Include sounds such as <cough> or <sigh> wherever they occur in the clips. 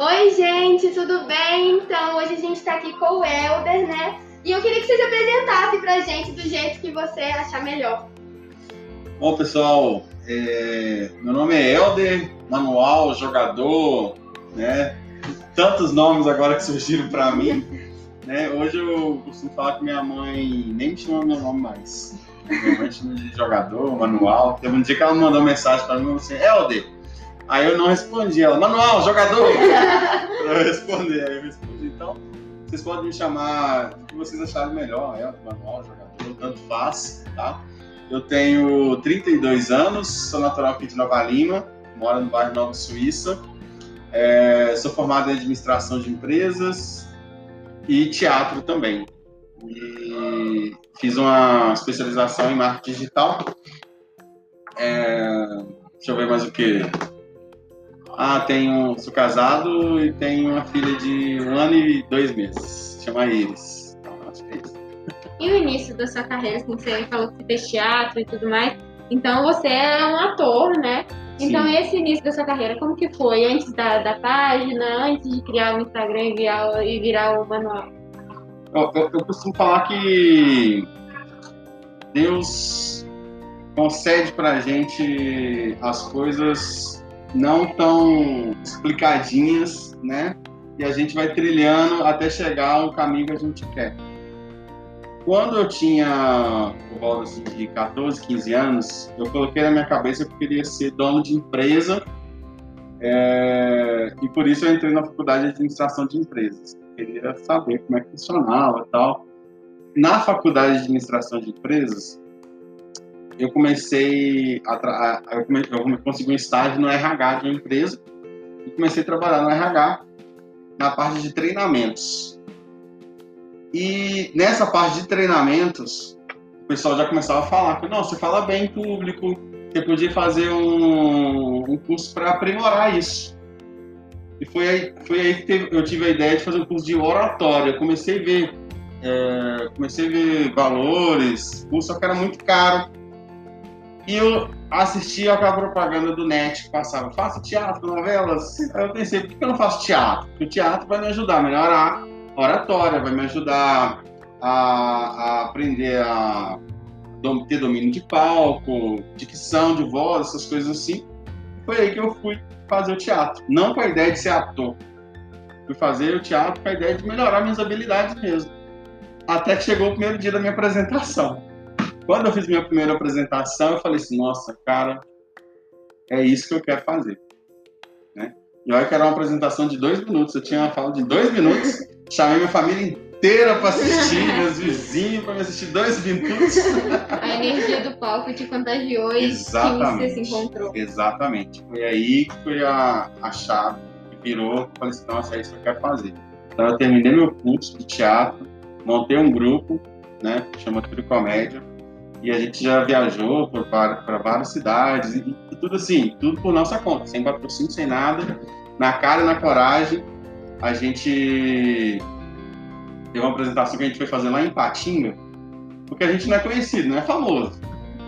Oi, gente, tudo bem? Então, hoje a gente está aqui com o Elder, né? E eu queria que você se apresentasse pra gente do jeito que você achar melhor. Bom, pessoal, é... meu nome é Elder, manual, jogador, né? Tantos nomes agora que surgiram para mim. Né? Hoje eu costumo falar que minha mãe nem me chama meu nome mais. Minha mãe chama de jogador, manual. Teve um dia que ela mandou mensagem para mim assim, Elder. Aí eu não respondi, ela, manual, jogador! <laughs> pra eu responder, aí eu respondi, então, vocês podem me chamar do que vocês acharem melhor, Elder, manual, jogador, tanto faz, tá? Eu tenho 32 anos, sou natural aqui de Nova Lima, moro no bairro Nova Suíça. É, sou formado em administração de empresas e teatro também. E fiz uma especialização em marketing digital. É, deixa eu ver mais o que. Ah, tenho, sou casado e tenho uma filha de um ano e dois meses. Chama Iris. Então, acho que é isso. E o início da sua carreira, assim, você falou que fez teatro e tudo mais. Então você é um ator, né? Então Sim. esse início da sua carreira, como que foi? Antes da, da página, antes de criar o Instagram e virar, e virar o manual? Eu, eu, eu costumo falar que Deus concede pra gente as coisas não tão explicadinhas, né? E a gente vai trilhando até chegar ao caminho que a gente quer. Quando eu tinha por volta assim, de 14, 15 anos, eu coloquei na minha cabeça que eu queria ser dono de empresa é, e por isso eu entrei na faculdade de administração de empresas. Eu queria saber como é que funcionava tal. Na faculdade de administração de empresas, eu comecei a, a- eu, come- eu consegui um estágio no RH de uma empresa e comecei a trabalhar no RH na parte de treinamentos. E nessa parte de treinamentos, o pessoal já começava a falar que não, você fala bem em público, você podia fazer um, um curso para aprimorar isso. E foi aí, foi aí que teve- eu tive a ideia de fazer um curso de oratória. Comecei a ver, é, comecei a ver valores, curso só que era muito caro. E eu assisti aquela propaganda do NET que passava, faça teatro, novelas. Aí eu pensei, por que eu não faço teatro? Porque o teatro vai me ajudar a melhorar a oratória, vai me ajudar a, a aprender a ter domínio de palco, dicção de voz, essas coisas assim. Foi aí que eu fui fazer o teatro. Não com a ideia de ser ator. Fui fazer o teatro com a ideia de melhorar minhas habilidades mesmo. Até que chegou o primeiro dia da minha apresentação. Quando eu fiz minha primeira apresentação, eu falei assim, nossa, cara, é isso que eu quero fazer. Né? E olha que era uma apresentação de dois minutos. Eu tinha uma fala de dois minutos. Chamei minha família inteira para assistir, <laughs> meus vizinhos para me assistir dois minutos. A energia do palco te contagiou e que você Exatamente. se encontrou. Exatamente. Foi aí que foi a, a chave que virou. Falei assim, nossa, é isso que eu quero fazer. Então eu terminei meu curso de teatro, montei um grupo, né, que chama Trio Comédia, e a gente já viajou para várias cidades, e, e tudo assim, tudo por nossa conta, sem patrocínio, sem nada, na cara e na coragem. A gente teve uma apresentação que a gente foi fazer lá em Patinga, porque a gente não é conhecido, não é famoso.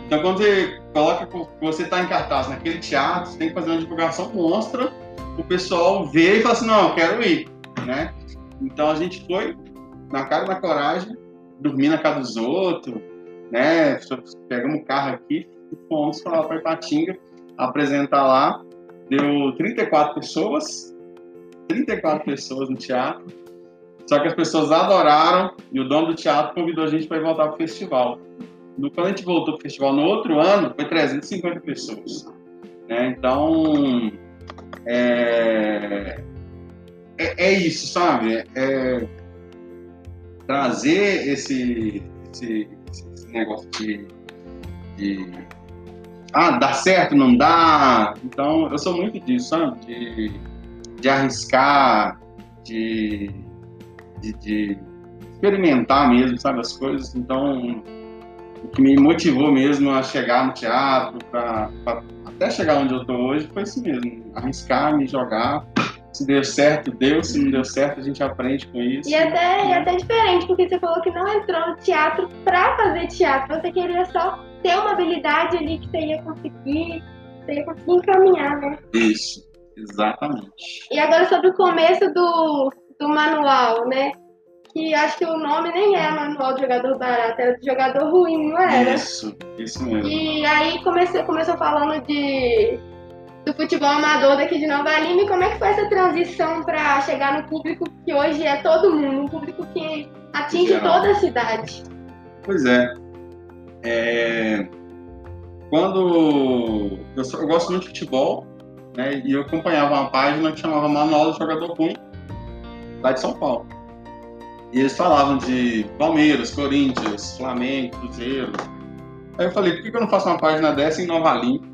Então, quando você coloca que você está em cartaz naquele teatro, você tem que fazer uma divulgação monstra, o pessoal vê e fala assim, não, eu quero ir, né? Então, a gente foi na cara e na coragem, dormir na casa dos outros, né? Pegamos o carro aqui e fomos para lá para Ipatinga apresentar lá. Deu 34 pessoas, 34 pessoas no teatro. Só que as pessoas adoraram e o dono do teatro convidou a gente para ir voltar para o festival. No- Quando a gente voltou para o festival no outro ano, foi 350 pessoas. né? Então, é, é, é isso, sabe? É trazer esse, esse, negócio de, de. Ah, dá certo, não dá. Então, eu sou muito disso, sabe? De, de arriscar, de, de, de experimentar mesmo, sabe? As coisas. Então, o que me motivou mesmo a chegar no teatro, pra, pra- até chegar onde eu tô hoje, foi isso mesmo. Arriscar, me jogar. Se deu certo, deu. Se não deu certo, a gente aprende com isso. E até, e até diferente, porque você falou que não entrou no teatro pra fazer teatro, você queria só ter uma habilidade ali que você ia conseguir, você ia conseguir encaminhar, né? Isso, Exatamente. E agora sobre o começo do, do manual, né? Que acho que o nome nem é manual de jogador barato, era de jogador ruim, não era? Isso, isso mesmo. E aí comecei, começou falando de do futebol amador daqui de Nova Lima e como é que foi essa transição para chegar no público que hoje é todo mundo, um público que atinge Geral. toda a cidade. Pois é. É, Quando eu, sou- eu gosto muito de futebol, né? E eu acompanhava uma página que chamava Manual do Jogador Ruim, lá de São Paulo. E eles falavam de Palmeiras, Corinthians, Flamengo, Cruzeiro. Aí eu falei, por que eu não faço uma página dessa em Nova Lima,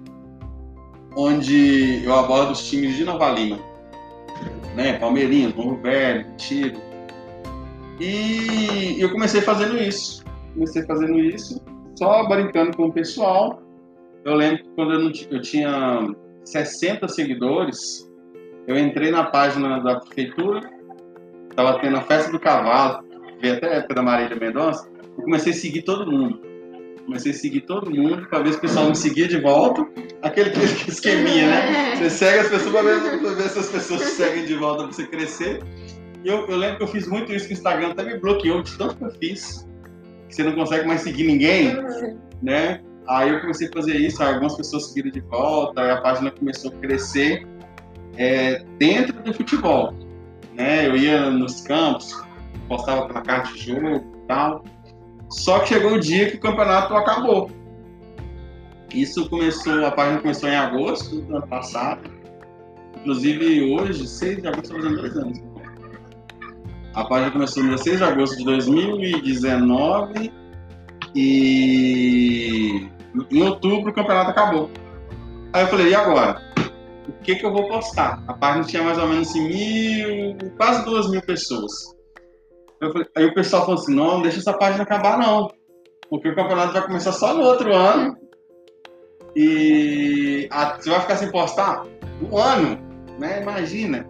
onde eu abordo os times de Nova Lima? Né? Palmeirinhas, Novo Velho, Tiro. E eu comecei fazendo isso. Comecei fazendo isso, só brincando com o pessoal. Eu lembro que quando eu, não eu tinha 60 seguidores, eu entrei na página da prefeitura, estava tendo a festa do cavalo, veio até a época da Marília Mendonça, eu comecei a seguir todo mundo. Comecei a seguir todo mundo para ver se o pessoal me seguia de volta. Aquele <laughs> esqueminha, né? Você segue as pessoas para ver, pra ver se as pessoas te seguem de volta para você crescer. E eu, eu lembro que eu fiz muito isso com o Instagram, até me bloqueou de tanto que eu fiz. Que você não consegue mais seguir ninguém, né? Aí eu comecei a fazer isso, algumas pessoas seguiram de volta, aí a página começou a crescer é, dentro do futebol. Né? Eu ia nos campos, postava placar de jogo e tal. Só que chegou o dia que o campeonato acabou. Isso começou, a página começou em agosto do ano passado. Inclusive hoje, 6 de agosto, fazendo dois anos. A página começou no dia 6 de agosto de 2019 e em outubro o campeonato acabou. Aí eu falei, e agora? O que, que eu vou postar? A página tinha mais ou menos assim, mil, quase duas mil pessoas. Falei- aí o pessoal falou assim, não, não deixa essa página acabar não. Porque o campeonato vai começar só no outro ano. E a- você vai ficar sem postar um ano, né? Imagina.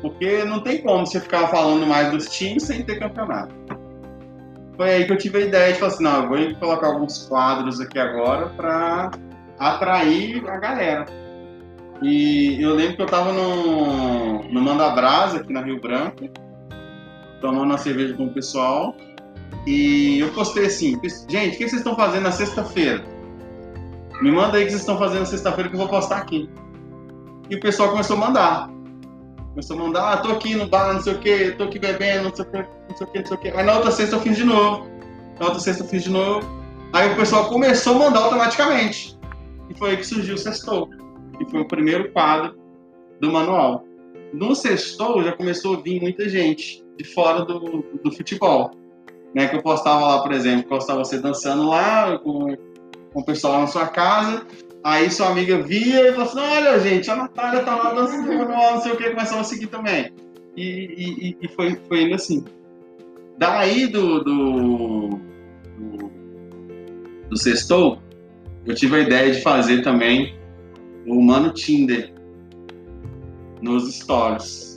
Porque não tem como você ficar falando mais dos times sem ter campeonato. Foi aí que eu tive a ideia de falar assim, não, eu vou colocar alguns quadros aqui agora para atrair a galera. E eu lembro que eu tava no, no Manda Brasa, aqui na Rio Branco, tomando uma cerveja com o pessoal, e eu postei assim, gente, o que vocês estão fazendo na sexta-feira? Me manda aí o que vocês estão fazendo na sexta-feira que eu vou postar aqui. E o pessoal começou a mandar. Começou a mandar, ah, tô aqui no bar, não sei o que, tô aqui bebendo, não sei o que, não sei o que, não sei o que. Aí na outra sexta eu fiz de novo. Na outra sexta eu fiz de novo. Aí o pessoal começou a mandar automaticamente. E foi aí que surgiu o Sextou, que foi o primeiro quadro do manual. No Sextou já começou a vir muita gente de fora do, do futebol. Né, que eu postava lá, por exemplo, postava você dançando lá com, com o pessoal na sua casa, Aí sua amiga via e falou assim: olha, gente, a Natália tá lá dançando não sei o que, começou a seguir também. E, e- e- e foi, foi indo assim. Daí do, do, do, do Sextou, eu tive a ideia de fazer também o Mano Tinder nos stories.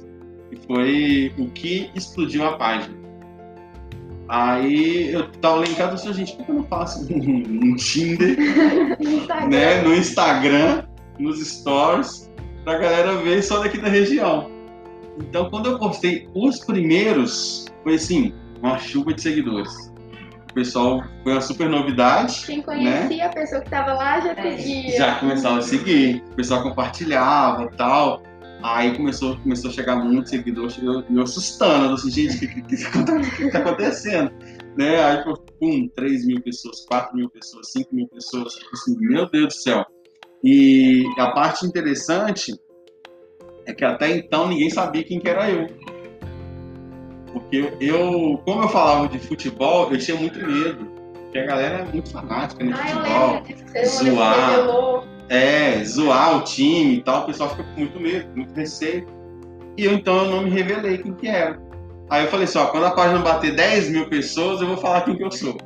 Foi o que explodiu a página. Aí eu tava lá em casa e falei, gente, por que eu não faço um, um Tinder <laughs> Instagram. né, no Instagram, nos stories, pra galera ver só daqui da região. Então, quando eu postei os primeiros, foi assim, uma chuva de seguidores. O pessoal foi uma super novidade, Quem conhecia a pessoa que tava lá já seguia. É. já começava a seguir, o pessoal compartilhava e tal. Aí começou, começou a chegar muitos seguidores, eu, me assustando, assim, gente, o que, que, que, que tá acontecendo? Né? Aí, pum, 3 mil pessoas, 4 mil pessoas, 5 mil pessoas, assim, meu Deus do céu. E a parte interessante é que até então ninguém sabia quem que era eu. Porque eu, como eu falava de futebol, eu tinha muito medo. Porque a galera é muito fanática no Ah, eu futebol. zoar. É, zoar o time e tal, o pessoal fica com muito medo, muito receio. E eu então eu não me revelei quem que era. Aí eu falei assim, ó, quando a página bater 10 mil pessoas, eu vou falar quem que eu sou.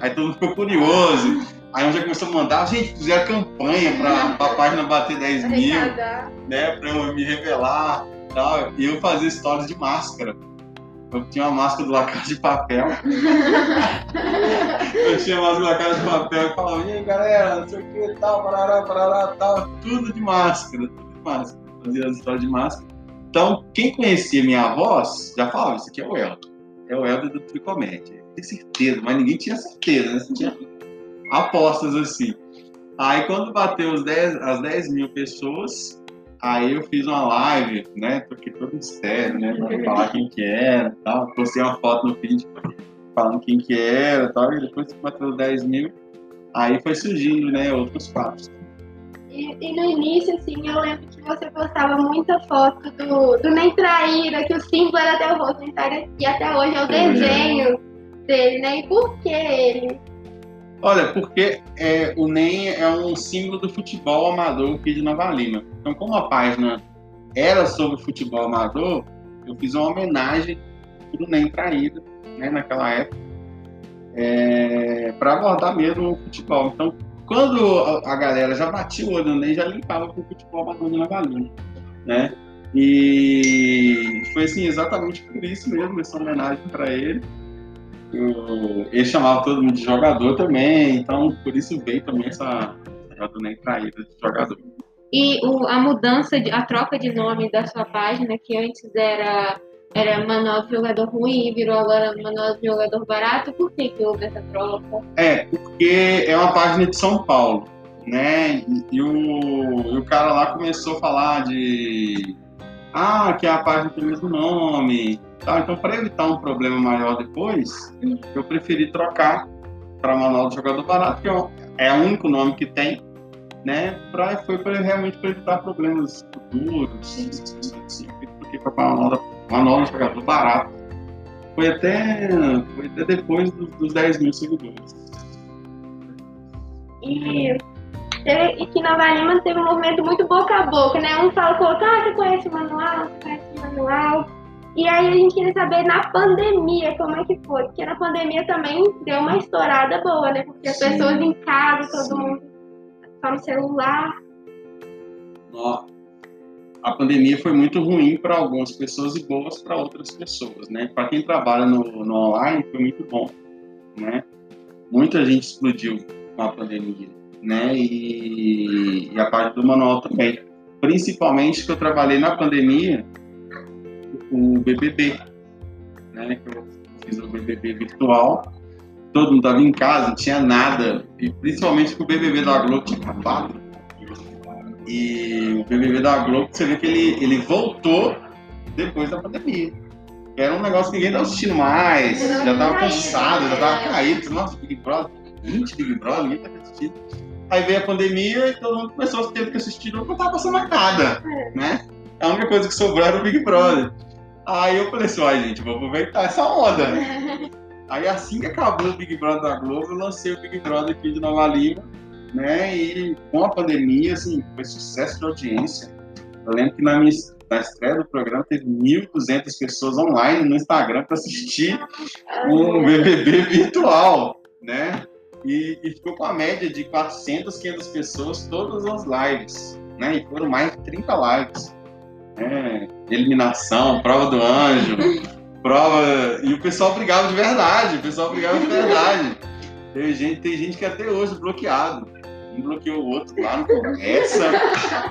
Aí todo mundo ficou curioso. Aí um já começou a mandar, gente, fizeram campanha pra, pra página bater 10 mil, né? Pra eu me revelar e tal. E eu fazia histórias de máscara. Eu tinha uma máscara do La de Papel. Eu tinha umas placadas de papel e falava, e aí galera, não sei o que, tal, parará, parará, tal, tudo de máscara, tudo de máscara. fazia as histórias de máscara. Então, quem conhecia minha voz já falava: Isso aqui é o Helder. É o Helder do Tricomédia. Tem certeza, mas ninguém tinha certeza, né? Você tinha apostas assim. Aí, quando bateu os 10, as 10 mil pessoas, aí eu fiz uma live, né? Porque todo mistério, né? Pra falar quem que era e tal. Postei uma foto no feed falando quem que era e tal. E depois que bateu os 10 mil, aí foi surgindo, né? Outros fatos. E, e, no início, assim, eu lembro que você postava muita foto do, do Nem Traíra, que o símbolo era até o rosto Nem Traíra, e até hoje é o desenho dele, né? E por que ele? Olha, porque é, o NEM é um símbolo do futebol amador aqui de Nova Lima. Então, como a página era sobre futebol amador, eu fiz uma homenagem para o NEM Traíra, né, naquela época, é, para abordar mesmo o futebol. Então, quando a, galera já batia o olho no Ney, já limpava com o futebol amador de Navalina, né? E foi assim, exatamente por isso mesmo, essa homenagem para ele. Ele chamava todo mundo de jogador também, então por isso veio também essa do Ney traída de jogador. E o, a mudança, de, a troca de nome da sua página, que antes era era manual de jogador ruim e virou agora manual de jogador barato, por que, que houve essa troca? É, porque é uma página de São Paulo, né? E, e, o, e o cara lá começou a falar de. Ah, que a página tem o mesmo nome. Tá, então, para evitar um problema maior depois, eu preferi trocar para Manual de Jogador Barato, que é, é o único nome que tem, né? Pra, foi pra, realmente para evitar problemas futuros, assim, porque para Manual uma nova jogador barato. Foi até, foi até depois dos, dos 10 mil seguidores. E, teve, e que Nova Lima teve um movimento muito boca a boca, né? Um fala, colocou, ah, você conhece o manual, você conhece o manual. E aí a gente queria saber na pandemia como é que foi. Porque na pandemia também deu uma estourada boa, né? Porque as pessoas em casa, todo sim. mundo só no celular. Nossa a pandemia foi muito ruim para algumas pessoas e boas para outras pessoas, né? Para quem trabalha no, no, online foi muito bom, né? Muita gente explodiu com a pandemia, né? E, e a parte do manual também. Principalmente que eu trabalhei na pandemia o BBB, né? Que eu fiz o BBB virtual. Todo mundo estava em casa, não tinha nada. E principalmente que o BBB da Globo tinha acabado e o BBB da Globo, você vê que ele, ele voltou depois da pandemia. Era um negócio que ninguém estava assistindo mais, já estava cansado, já estava caído. Nossa, Big Brother, 20 Big Brother, ninguém estava assistindo. Aí veio a pandemia e todo mundo começou a ter que assistir, não estava passando mais nada, né? A única coisa que sobrou era o Big Brother. Aí eu falei assim, ai gente, vou aproveitar essa onda. <laughs> Aí assim que acabou o Big Brother da Globo, eu lancei o Big Brother aqui de Nova Lima né? E com a pandemia, assim, foi sucesso de audiência. Eu lembro que na minha na estreia do programa teve 1.200 pessoas online no Instagram para assistir um BBB virtual, né? E, e, ficou com a média de 400, 500 pessoas todas as lives, né? E foram mais de 30 lives. Né? Eliminação, prova do anjo, prova... E o pessoal brigava de verdade, o pessoal brigava de verdade. Tem gente, tem gente que até hoje bloqueado um bloqueou o outro lá, não começa.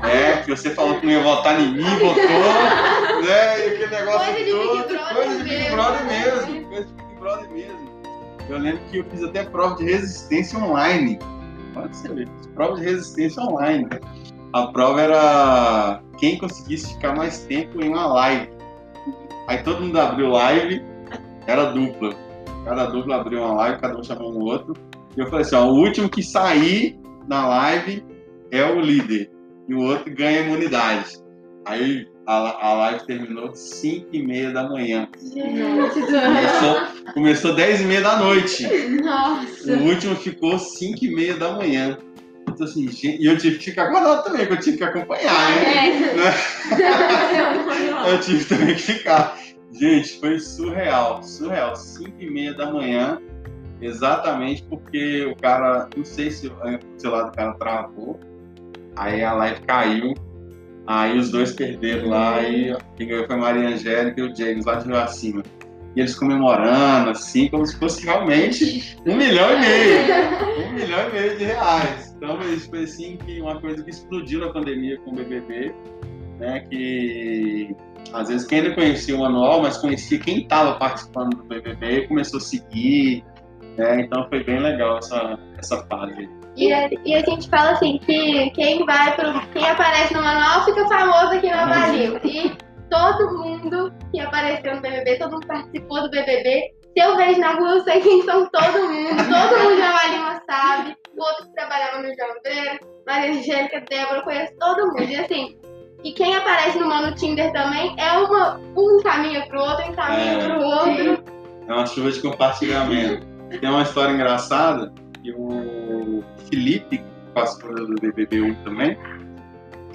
é, que você falou que não ia votar em mim, votou, né? E aquele negócio coisa todo. De coisa de Big Brother mesmo. Coisa de Big Brother mesmo. Eu lembro que eu fiz até prova de resistência online. Pode ser, prova de resistência online. A prova era quem conseguisse ficar mais tempo em uma live. Aí todo mundo abriu live, era dupla. Cada dupla abriu uma live, cada um chamou um outro. E eu falei assim, ó, o último que sair na live é o líder e o outro ganha imunidade. Aí a, a live terminou 5 e meia da manhã. Começou, começou 10 e meia da noite. Nossa. O último ficou 5 e meia da manhã. Então, assim, e eu tive que ficar acordado também, que eu tive que acompanhar, né? É. <laughs> eu tive também que ficar. Gente, foi surreal, surreal. 5 e meia da manhã, Exatamente porque o cara, não sei se o celular do cara travou, aí a live caiu, aí os dois perderam lá, e quem ganhou foi a Maria Angélica e o James lá de Rio Acima. E eles comemorando, assim, como se fosse realmente um milhão e meio. um milhão e meio de reais. Então, foi assim, que uma coisa que explodiu na pandemia com o BBB. né? Que às vezes quem não conhecia o manual, mas conhecia quem estava participando do BBB começou a seguir, né? Então foi bem legal essa, essa fase. E a, e a gente fala assim que quem vai pro. quem aparece no manual fica famoso aqui no Brasil. E todo mundo que apareceu no BBB, todo mundo participou do BBB. Se eu vejo na rua, eu sei quem são todo mundo. Todo mundo já Lima sabe. O outro que trabalhava no João Maria Angélica, Débora, eu conheço todo mundo. E assim, e quem aparece no Mano Tinder também é uma, um caminho pro outro, encaminha é, pro outro. É uma chuva de compartilhamento. Tem uma história engraçada que o Felipe, que participou do BBB1 também,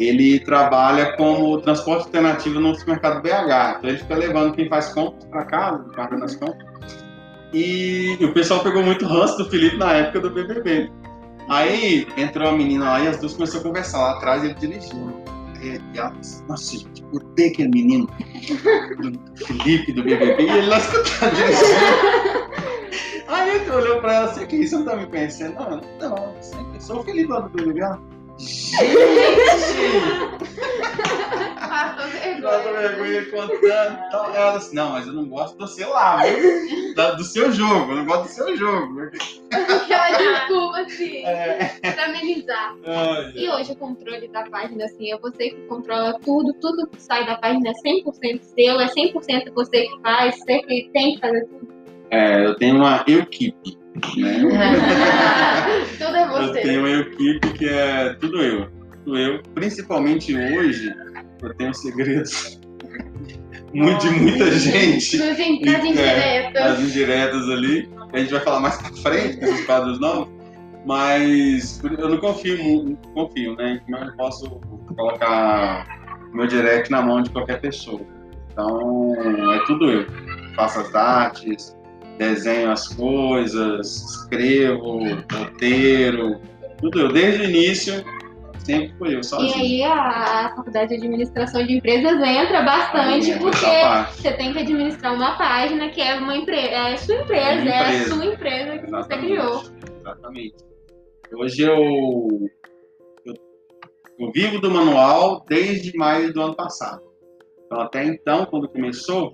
ele trabalha como transporte alternativo no supermercado BH. Então ele fica levando quem faz compras para casa, pagando as compras. E o pessoal pegou muito ranço do Felipe na época do BBB. Aí entrou a menina lá e as duas começaram a conversar lá atrás, ele dirigindo. E, ela disse, nossa, gente, odeio aquele menino do Felipe do BBB. E ele lá escutando dirigindo. Aí ele olhou pra ela assim, que isso, não tá me conhecendo? Não, não, eu sou o Felipe lá do BBB. Gente! Passou vergonha. Passou vergonha contando. Ela disse, não, mas eu não gosto do seu lá, viu? do seu jogo, eu não gosto do seu jogo. Aquela desculpa, assim, é. pra amenizar. Ai, e hoje o controle da página, assim, é você que controla tudo, tudo que sai da página é 100% seu, é 100% você que faz, você que tem que fazer tudo. É, eu tenho uma equipe. Né? <laughs> tudo é você. Eu tenho uma equipe que é tudo eu. Tudo eu. Principalmente hoje, eu tenho segredos <laughs> muito, de muita gente. Nas indiretas. É, indiretas ali. A gente vai falar mais pra frente, com esses quadros novos. Mas eu não confio muito, confio, né? Como eu posso colocar meu direct na mão de qualquer pessoa. Então, é tudo eu. Faço as artes, desenho as coisas, escrevo, roteiro, tudo eu. Desde o início, sempre fui eu sozinho. E aí a, a faculdade de administração de empresas entra bastante, porque você tem que administrar uma página que é uma empresa, é sua empresa, é, empresa. é a sua empresa que Exatamente. você criou. Exatamente. Hoje eu, eu, eu vivo do manual desde maio do ano passado. Então até então, quando começou,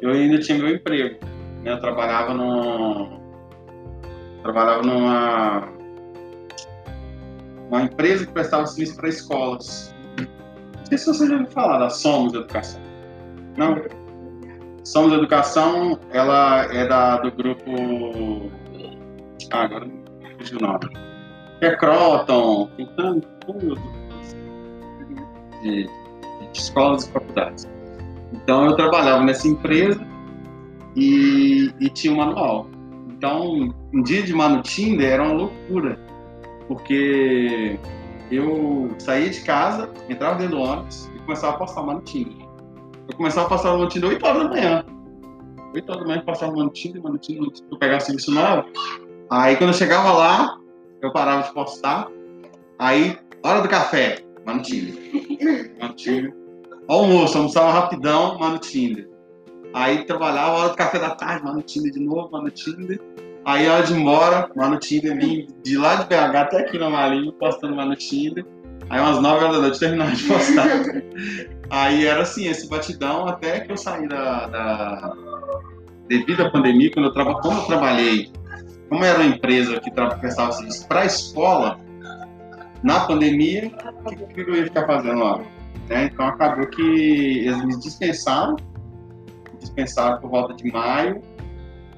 eu ainda tinha meu emprego. Eu trabalhava no trabalhava numa uma empresa que prestava serviço para escolas. Não sei se você já ouviu falar da Somos Educação. Não? Somos Educação, ela é da, do grupo. Ah, agora não o nome. É Croton, de, de escolas e faculdades. Então eu trabalhava nessa empresa e, e tinha um manual. Então, um dia de Mano Tinder era uma loucura, porque eu saía de casa, entrava dentro do ônibus e começava a postar Mano Tinder. Eu começava a postar Mano Tinder 8 horas da manhã. 8 horas da manhã eu passava Mano Tinder, Mano Tinder, eu pegava serviço novo. Aí quando eu chegava lá, eu parava de postar. Aí, hora do café, Mano Tinder. Mano Tinder. Almoço, almoçava rapidão, Mano Tinder. Aí trabalhava, hora do café da tarde, mano, Tinder de novo, mano, Tinder. Aí hora de ir embora, mano, Tinder, vim de lá de BH até aqui na Marinho, postando mano, Tinder. Aí umas 9 horas da noite terminava de postar. <laughs> Aí era assim, esse batidão até que eu saí da. da... Devido à pandemia, quando eu, traba... quando eu trabalhei, como era uma empresa que prestava serviço para a escola, na pandemia, o que, que eu ia ficar fazendo lá? Né? Então acabou que eles me dispensaram dispensaram por volta de maio.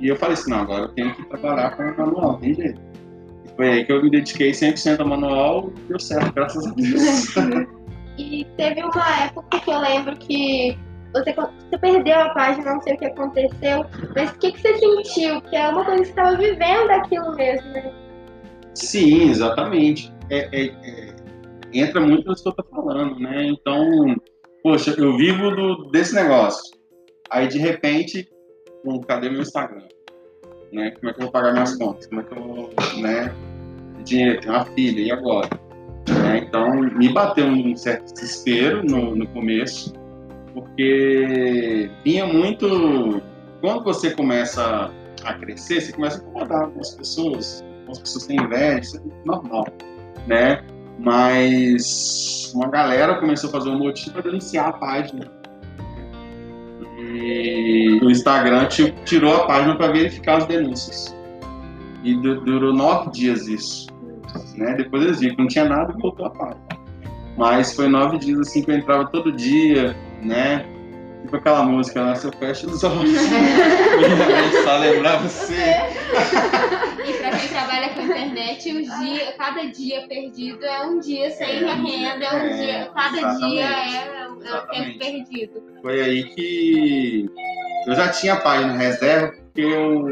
E eu falei assim, não, agora eu tenho que trabalhar com o manual, tem jeito. E foi aí que eu me dediquei 100% ao manual e deu certo, graças a Deus. <laughs> e teve uma época que eu lembro que você, você perdeu a página, não sei o que aconteceu, mas o que, que você sentiu? Que é uma coisa que você estava vivendo aquilo mesmo, né? Sim, exatamente. É, é, é, entra muito no que eu estou falando, né? Então, poxa, eu vivo do, desse negócio. Aí de repente, bom, cadê meu Instagram? Né? Como é que eu vou pagar minhas contas? Como é que eu vou, né? Dinheiro, tenho uma filha, e agora? Né? Então me bateu um certo desespero no, no começo, porque vinha muito. Quando você começa a crescer, você começa a incomodar com as pessoas, as pessoas têm inveja, isso é normal, né? Mas uma galera começou a fazer um motim para denunciar a página. E o Instagram tirou a página para verificar as denúncias. E durou nove dias isso. Né? Depois eles viram que não tinha nada e voltou a página. Mas foi nove dias assim que eu entrava todo dia, né? Tipo aquela música, né? Se eu fecho os olhos, <laughs> só lembrar você. E para quem trabalha com internet, o dia, cada dia perdido é um dia sem é, renda, é um é, dia, cada dia é, é um tempo perdido. Foi aí que eu já tinha página reserva, porque eu,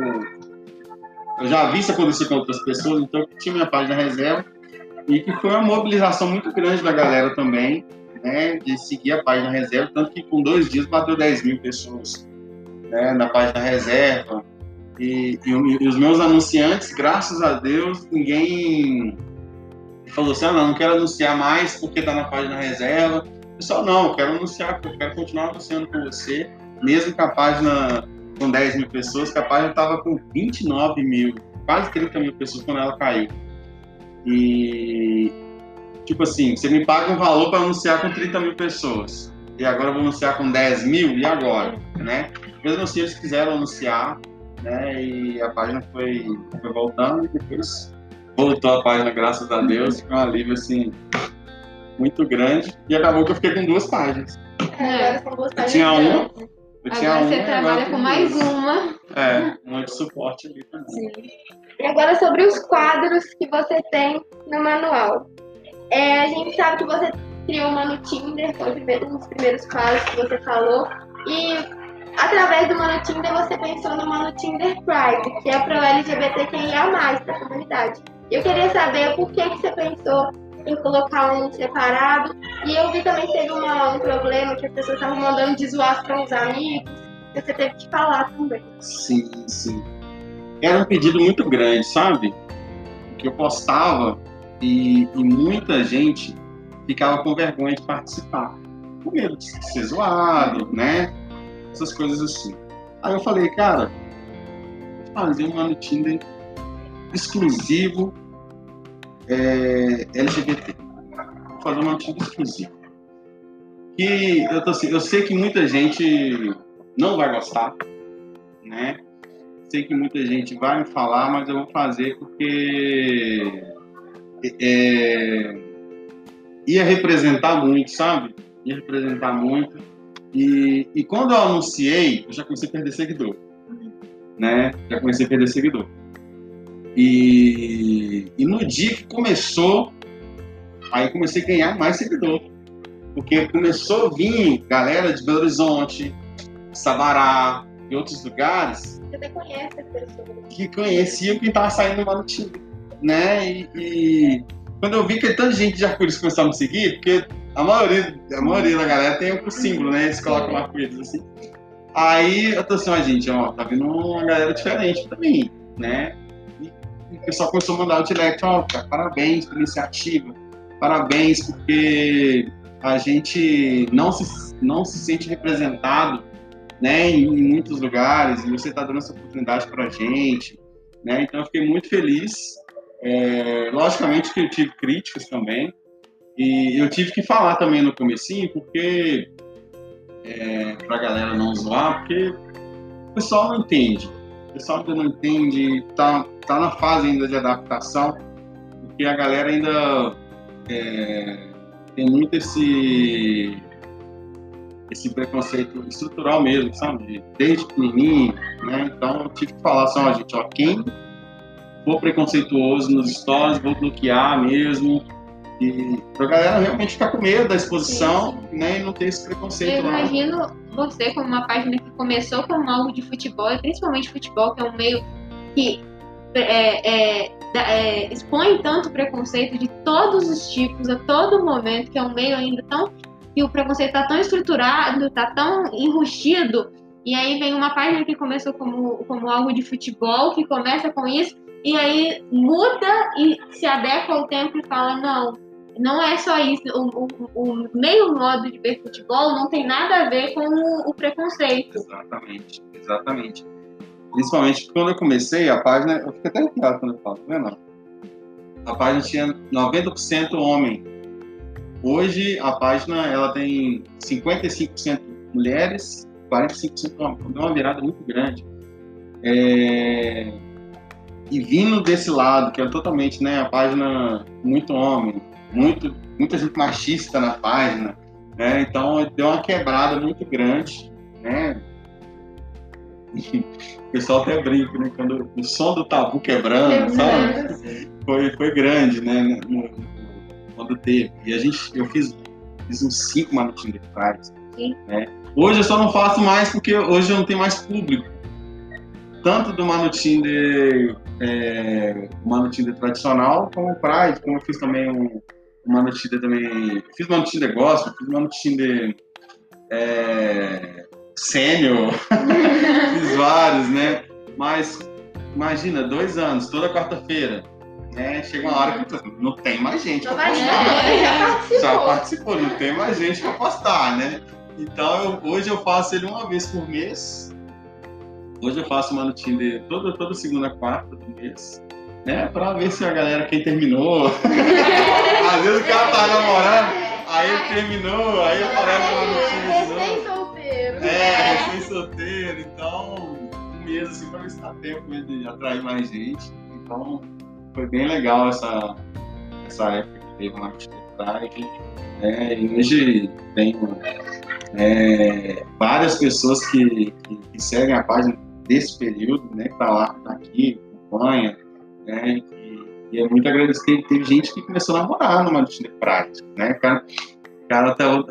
eu já vi isso acontecer com outras pessoas, então eu tinha minha página reserva e que foi uma mobilização muito grande da galera também né, de seguir a página reserva, tanto que com dois dias bateu 10 mil pessoas né, na página reserva. E, e, e, os meus anunciantes, graças a Deus, ninguém falou assim: ah, não, não quero anunciar mais porque está na página reserva. Pessoal, não, eu quero anunciar, eu quero continuar anunciando com você, mesmo com a página com 10 mil pessoas, que a página estava com 29 mil, quase 30 mil pessoas quando ela caiu. E, tipo assim, você me paga um valor para anunciar com 30 mil pessoas. E agora eu vou anunciar com 10 mil, e agora? Né? Mesmo assim, eles quiseram anunciar, né? E a página foi, foi voltando e depois voltou a página, graças a Deus, com um alívio assim muito grande. E acabou que eu fiquei com duas páginas. É, agora são duas páginas. Eu tinha uma. Eu tinha agora uma, você trabalha com mais uma. É, uma de suporte ali também. Sim. E agora sobre os quadros que você tem no manual. É, a gente sabe que você criou uma no Tinder, foi um dos primeiros casos que você falou. E através do Mano Tinder você pensou no Mano Tinder Pride, que é para o LGBTQIA, da comunidade. Eu queria saber por que, que você pensou em colocar um separado. E eu vi também que teve uma, um problema que as pessoas estavam mandando de zoar para os amigos. Você teve que falar também. Sim, sim. Era um pedido muito grande, sabe? Que eu postava e, e muita gente ficava com vergonha de participar, com medo de ser zoado, né? Essas coisas assim. Aí eu falei, cara, fazer um ano Tinder exclusivo é, LGBT. Vou fazer um ano Tinder exclusivo. Que eu, tô, assim, eu sei que muita gente não vai gostar, né? Sei que muita gente vai me falar, mas eu vou fazer porque é, ia representar muito, sabe? Ia representar muito. E, e quando eu anunciei, eu já comecei a perder seguidor. Né? Já comecei a perder seguidor. E, e no dia que começou, aí comecei a ganhar mais seguidor. Porque começou a vir galera de Belo Horizonte, Sabará e outros lugares. Você até conhece as pessoas. Que conheciam quem estava saindo lá no time né? E, e, quando eu vi que tanta gente de arco-íris começou a me seguir, porque a maioria, a maioria da galera tem o símbolo, né? Eles colocam arco-íris assim. Aí eu tô assim, ó, gente, ó, tá vindo uma galera diferente pra mim, né? O pessoal começou a mandar o direct, ó, cara, parabéns pela iniciativa, parabéns porque a gente não se, não se sente representado, né, em, em muitos lugares, e você está dando essa oportunidade para a gente, né? Então eu fiquei muito feliz é, logicamente que eu tive críticas também, e eu tive que falar também no comecinho, porque é, pra galera não zoar, porque o pessoal não entende. O pessoal ainda não entende, tá, tá na fase ainda de adaptação, porque a galera ainda é, tem muito esse esse preconceito estrutural mesmo, sabe? Desde pequenininho, né? Então eu tive que falar assim, gente, ó, quem for preconceituoso nos stories, vou bloquear mesmo. E pra galera realmente ficar com medo da exposição sim. Né, e não ter esse preconceito Eu lá. imagino você como uma página que começou como algo de futebol, e principalmente futebol, que é um meio que é, é, é, expõe tanto preconceito de todos os tipos, a todo momento, que é um meio ainda tão. que o preconceito está tão estruturado, está tão enrustido, e aí vem uma página que começou como, como algo de futebol, que começa com isso, e aí muda e se adequa ao tempo e fala, não, não é só isso. O, o, o meio modo de ver futebol não tem nada a ver com o, o preconceito. Exatamente, exatamente. Principalmente quando eu comecei a página, eu fico até arrepiado quando eu falo, não é não? a página tinha 90% homem. Hoje a página ela tem 55% mulheres, 45% homem. Deu uma virada muito grande. É... E vindo desse lado, que é totalmente né, a página muito homem, muito, muita gente machista na página, né? então deu uma quebrada muito grande. Né? <laughs> o pessoal até brinca, né? Quando o som do tabu quebrando, sabe? Foi, foi grande, né? No, quando teve. E a gente, eu fiz, fiz uns cinco manutinhos de trás. Né? Hoje eu só não faço mais porque hoje eu não tenho mais público. Tanto do Manutim de, é, Manutim de tradicional, como o Pride, como eu fiz também um, um Manutim de também. Fiz Manutim de gospel, fiz Manutim de. É, sênior, <laughs> fiz vários, né? Mas imagina, dois anos, toda quarta-feira. Né? Chega uma hora que não tem mais gente para postar. É, já, participou. já participou, não tem mais gente para postar, né? Então eu, hoje eu faço ele uma vez por mês. Hoje eu faço uma no Tinder toda, toda segunda quarta do mês. Né? Pra ver se a galera, quem terminou. <laughs> Às vezes o cara tá namorando, aí ele terminou, aí aparece lá no Tinder de novo. É, recém-solteiro, então um mês assim pra ver se dá tempo de atrair mais gente. Então foi bem legal essa, essa época que teve uma atividade. É, e hoje tenho é, várias pessoas que, que, que, seguem a página desse período, né, que tá lá, que tá aqui, acompanha, né, e, e é muito agradecido. Teve gente que começou a namorar numa de prática, né, cara, cara até o,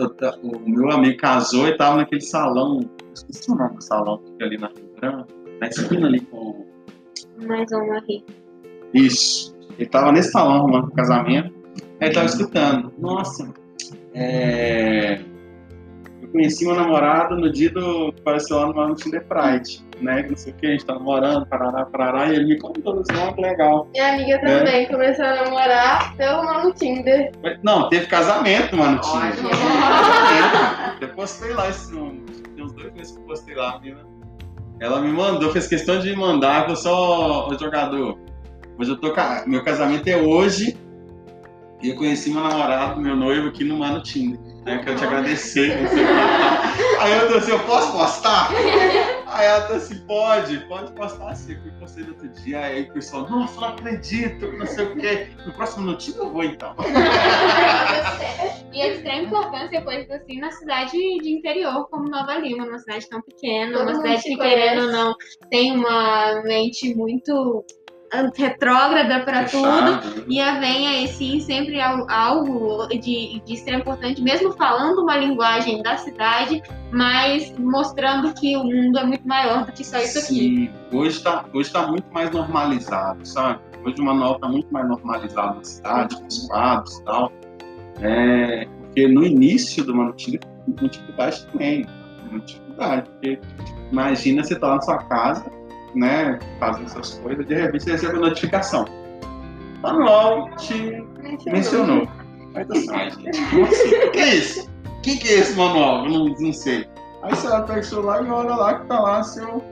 o, meu amigo casou e tava naquele salão, esqueci o nome do salão que fica ali na Rio na esquina ali com. Mais uma aqui. Isso. Ele tava nesse salão arrumando casamento, aí ele tava escutando. Nossa, é... eu conheci meu namorado no dia do apareceu lá no Tinder Pride né? Não sei o que, a gente tá namorando, parará, parará, e ele me contou assim, ah, que legal. Minha amiga né? também começou a namorar pelo Mano Tinder. Não, teve casamento, mano, Tinder. Casamento. Eu postei lá esse nome. Tem uns dois meses que eu postei lá, menina. Ela me mandou, fez questão de me mandar, eu sou o jogador. Hoje eu tô. Meu casamento é hoje. E eu conheci meu namorado, meu noivo, aqui no Mano Tinder. Né? Quero te agradecer. Aí eu disse assim, eu posso postar? Aí ela disse assim, pode, pode postar assim. Eu postei no outro dia, aí o pessoal, nossa, não acredito, não sei o quê. No próximo notícia eu vou então. e é de extrema importância coisas assim na cidade de interior, como Nova Lima, uma cidade tão pequena, Todo uma cidade que, querendo ou não, tem uma mente muito retrógrada para tudo e vem aí sim sempre algo de, de extremo importante, mesmo falando uma linguagem da cidade, mas mostrando que o mundo é muito maior do que só isso sim. aqui. Hoje está hoje tá muito mais normalizado, sabe? Hoje o manual está muito mais normalizado na cidade, com os quadros e tal. É, porque no início do manual tinha dificuldade também, muita dificuldade, porque imagina você estar tá na sua casa né, fazem essas coisas, de repente você recebe a notificação. Manual te mencionou. Aí você assim, ai, gente, como assim? O que é isso? O que, é esse manual? Eu não, não sei. Aí você pega o celular e olha lá que tá lá seu,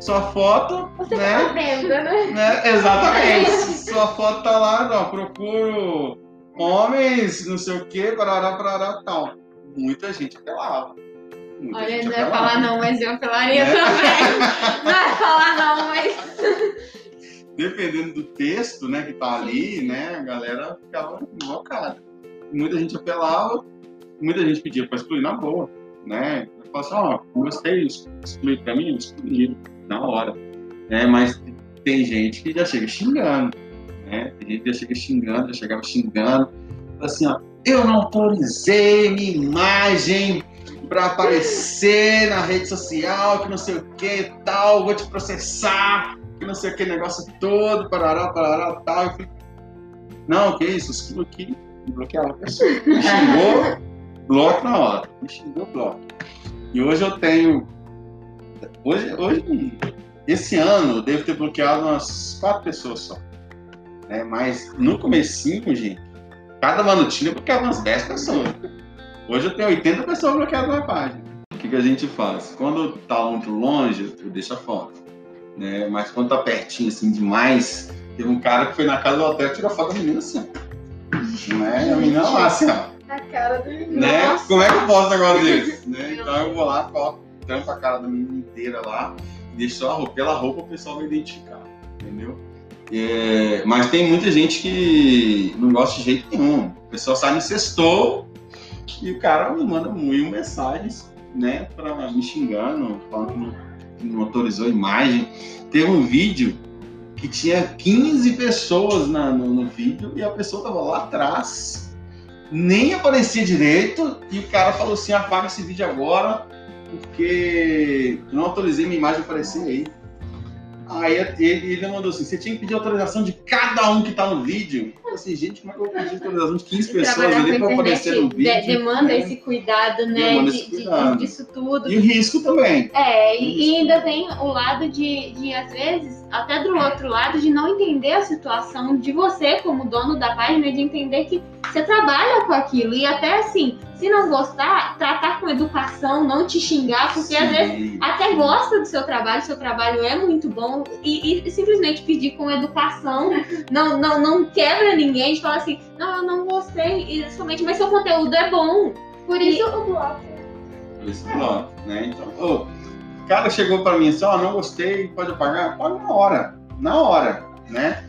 sua foto. Você né? tá vendo, né? né? Exatamente. sua foto tá lá, ó, procuro homens, não sei o que, parará, parará, tal. Muita gente apelava. Olha, não ia falar não, mas eu apelaria né? também. não ia falar não, mas. Dependendo do texto, né, que tá ali, né, a galera ficava invocada. Muita gente apelava, muita gente pedia para excluir na boa, né? Eu falo assim, ó, oh, gostei, excluir para mim, excluir na hora. Né? Mas tem gente que já chega xingando, né? Tem gente que já chega xingando, já chegava xingando, assim, ó, eu não autorizei minha imagem para aparecer na rede social, que não sei o que tal, vou te processar, que não sei o que, negócio todo, parará, parará, tal. Eu falei, não, que isso, aquilo aqui, bloqueava a pessoa. Me <laughs> xingou, bloco na hora. Me xingou, bloco. E hoje eu tenho. Hoje, hoje esse ano, eu devo ter bloqueado umas quatro pessoas só. Né? Mas no comecinho, gente, cada manutinha eu bloqueava umas 10 pessoas. Hoje eu tenho 80 pessoas bloqueadas na página. O que, que a gente faz? Quando tá muito longe, eu deixo a foto. Né? Mas quando tá pertinho, assim, demais, teve um cara que foi na casa do hotel e tirou foto da menina assim, ó. Né? E a menina lá, assim, ó. A cara do Né? Como é que eu posso um negócio desse? Né? Então eu vou lá, coloco, tampo a cara da menina inteira lá, deixo só a roupa. Pela roupa o pessoal vai identificar, entendeu? É, mas tem muita gente que não gosta de jeito nenhum. O pessoal sai no sextou e o cara me manda mil mensagens, né, pra me xingando, falando que não, não autorizou a imagem. Teve um vídeo que tinha 15 pessoas na- no, no vídeo e a pessoa tava lá atrás, nem aparecia direito, e o cara falou assim: apaga esse vídeo agora, porque não autorizei minha imagem aparecer aí. Aí ele, ele mandou assim: você tinha que pedir autorização de cada um que tá no vídeo. Eu assim, gente, como é que eu vou pedir autorização de 15 pessoas ali pra aparecer no vídeo? de- demanda né? esse cuidado, né? Demanda de- esse de- cuidado. disso tudo. E o risco também. É, e, e ainda tem o lado de, de, às vezes, até do outro lado, de não entender a situação de você, como dono da página, de entender que você trabalha com aquilo. E até assim, se não gostar, tratar com educação, não te xingar, porque às vezes Sim. até gosta do seu trabalho, seu trabalho é muito bom, e, e simplesmente pedir com educação, <laughs> não, não, não quebra ninguém, de falar assim, não, eu não gostei, e somente, mas seu conteúdo é bom. Por isso o bloco. Esse bloco, né? Então, ô, o cara chegou pra mim assim, ó, não gostei, pode apagar? Paga na hora, na hora, né?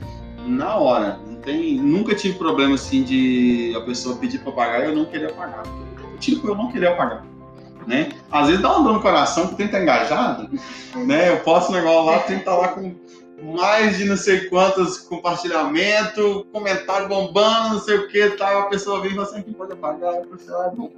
Na hora. Não tem, nunca tive problema assim de a pessoa pedir pra pagar e eu não querer apagar. Tipo, eu não queria apagar. Né? Às vezes dá uma dor no coração que tenta engajado, né? Eu posto um negócio lá, tenta estar lá com mais de não sei quantos compartilhamento, comentário bombando, não sei o que, tal. A pessoa vem e fala assim, "Aqui pode apagar, eu falo, "Ah, não,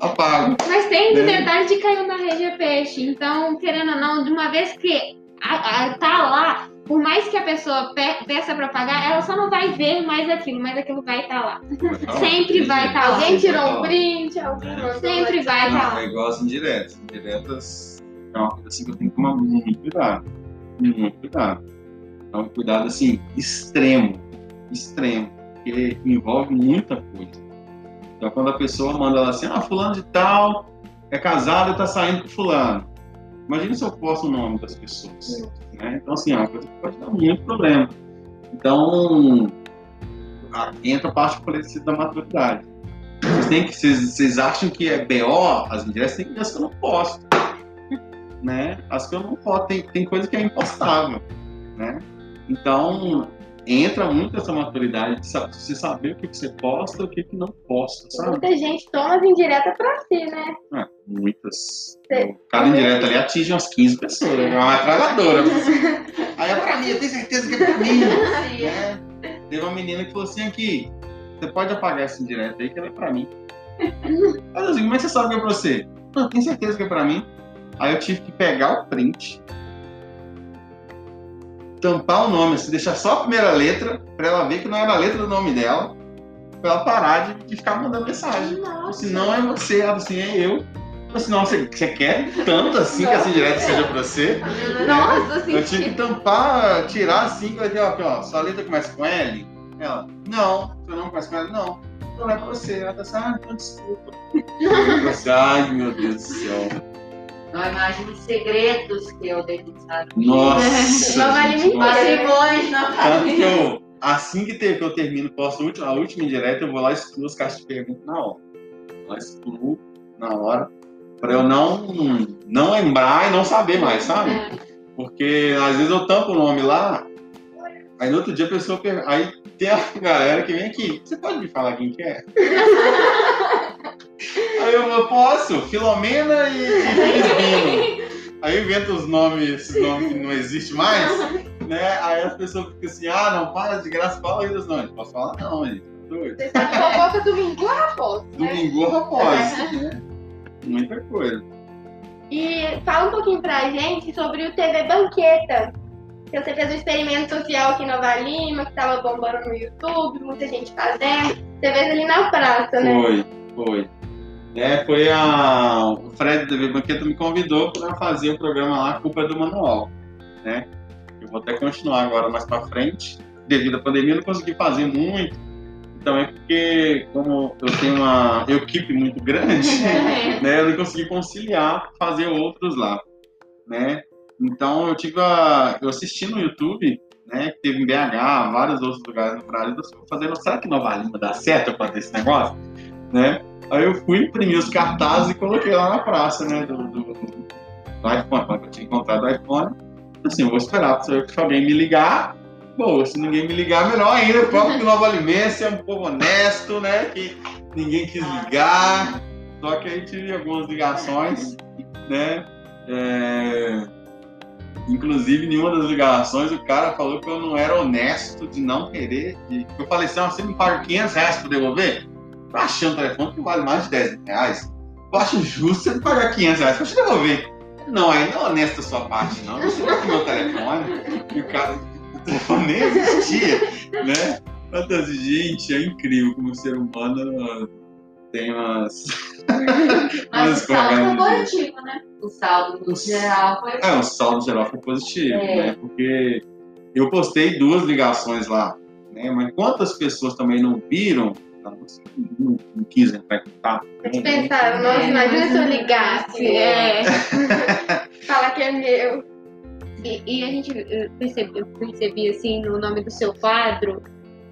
apago. Mas tem de Né? detalhe de caiu na rede é peixe. Então, querendo ou não, de uma vez que a, a- tá lá, por mais que a pessoa pe- peça pra pagar, ela só não vai ver mais aquilo, mas aquilo vai <laughs> estar lá. Sempre vai estar lá. Alguém tirou um print, alguém mandou. Sempre vai estar Não, lá. é igual as indiretas. Indiretas é uma coisa assim que eu tenho que tomar muito cuidado. Muito cuidado. É um cuidado assim, extremo. Extremo. Porque envolve muita coisa. Então quando a pessoa manda lá assim, ah, fulano de tal é casado e tá saindo com fulano. Imagina se eu posto o nome das pessoas. Né? Então assim, é uma coisa que pode dar muito problema. Então entra a parte coletiva da maturidade. Vocês, têm que, vocês, vocês acham que é BO, as indiretas tem coisas que eu não posto. Né? As que eu não posto, tem, tem coisa que é impostável. Né? Então, entra muito essa maturidade de você saber o que, que você posta e o que, que não posta, sabe? Muita gente toma as indiretas pra si, né? Ah, muitas. Cada indireta ali atinge umas 15 pessoas. É uma metralhadora. <laughs> Aí é pra mim, eu tenho certeza que é pra mim. né? Teve uma menina que falou assim aqui, você pode apagar essa indireta aí que ela é pra mim. <laughs> Mas assim, como é que você sabe que é pra você? Não, eu tenho certeza que é pra mim. Aí eu tive que pegar o print, tampar o nome, assim, deixar só a primeira letra, pra ela ver que não era a letra do nome dela, pra ela parar de, de ficar mandando mensagem. Nossa. Se não é você, ela assim, é eu. Mas não, você, você quer tanto assim que essa indireta seja pra você? <laughs> Nossa, assim, Eu tive que tampar, tirar assim, que eu aqui, ó, sua letra começa com L? Ela, não, seu nome começa com L? Não. Então é pra você. Ela tá assim, ah, então desculpa. Eu assim, Ai, meu Deus do céu. Não imagina os segredos que eu devo saber. Nossa. Não vale. Patrimônios não Tanto que eu, assim que, ter, que eu termino, posto a última, a última indireta, eu vou lá e excluo as caixas de perguntas na hora. Eu lá excluo na hora, pra eu não, não lembrar e não saber mais, sabe? Porque às vezes eu tampo o nome lá, aí no outro dia a pessoa pergunta. Aí tem a <laughs> galera que vem aqui, você pode me falar quem que é? <laughs> aí eu eu posso, Filomena e, e Felizbino. Aí eu invento os nomes, esses nomes que não existem mais, né? Aí as pessoas ficam assim, ah não, para de graça, fala aí dos nomes. Posso falar não, gente. tá doido. Você sabe fofoca domingo a raposa, né? Domingo rapaz, né? Muita coisa. E fala um pouquinho pra gente sobre o TV Banqueta. Que você fez um experimento social aqui em Nova Lima, que tava bombando no YouTube, muita gente fazendo. Você fez ali na praça, né? Foi, foi. É, foi a. O Fred da TV Banqueta me convidou para fazer o programa lá, culpa é do manual. Né? Eu vou até continuar agora mais para frente. Devido à pandemia, eu não consegui fazer muito. Também porque, como eu tenho uma equipe muito grande, <laughs> né, eu não consegui conciliar fazer outros lá. Né? Então eu tive a. Eu assisti no YouTube, né? Que teve em BH, vários outros lugares no Brasil, eu fazendo, será que Nova Lima dá certo fazer esse negócio? Né? Aí eu fui imprimir os cartazes e coloquei lá na praça, né? Do, do, do iPhone, quando eu tinha encontrado o iPhone. Assim, eu vou esperar se alguém me ligar. Bom, se ninguém me ligar, melhor ainda. O próprio Nova Alimense é um povo honesto, né? Que ninguém quis ligar. Só que aí tive algumas ligações, né? É... Inclusive, em uma das ligações, o cara falou que eu não era honesto de não querer. De... Eu falei assim: você me paga 500 reais para devolver? Tô achando o telefone que vale mais de 10 reais. Eu acho justo você pagar 500 reais para te devolver. Não, aí não é honesto da sua parte, não. Você com meu telefone e o cara. O telefone nem existia, né? Mas, gente, é incrível como o ser humano tem umas. Mas o saldo foi positivo, né? O saldo no geral foi. É, o saldo geral foi positivo, É. né? Porque eu postei duas ligações lá, né? Mas quantas pessoas também não viram, não, não, não quis entrar em contato? Eu te pensava, nossa, imagina se eu ligasse. É. <laughs> Falar que é meu. E, e a gente eh, percebe, eu percebi assim no nome do seu quadro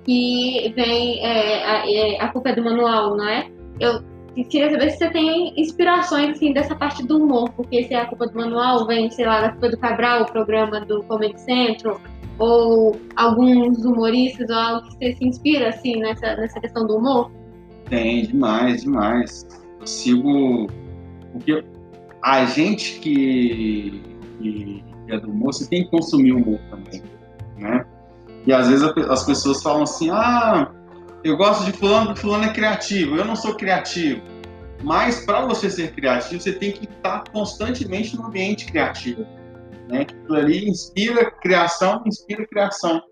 que vem é, a, é, a culpa é do manual, não é? Eu queria saber se você tem inspirações assim dessa parte do humor, porque se é a culpa do manual vem, sei lá, da culpa do Cabral, o programa do Comedy Central, ou alguns humoristas ou algo que você se inspira assim nessa, nessa questão do humor? Tem, demais, demais. Eu sigo. Porque a gente que, que é do humor, você tem que consumir humor também, né? E às vezes as pessoas falam assim, ah, eu gosto de fulano porque fulano é criativo, eu não sou criativo. Mas para você ser criativo, você tem que estar constantemente no ambiente criativo. Né? Aquilo ali inspira criação, inspira criação.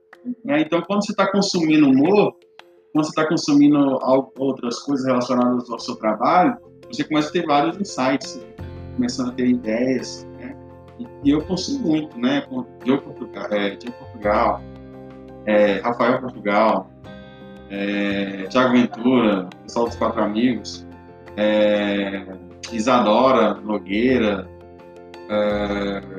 né? Então, quando você está consumindo humor, quando você está consumindo outras coisas relacionadas ao seu trabalho, você começa a ter vários insights, começando a ter ideias. Né? E, eu consumo muito, né? Diogo Portugal, é, Portugal é, Rafael Portugal, é, Tiago Ventura, pessoal dos Quatro Amigos, é, Isadora Nogueira, é,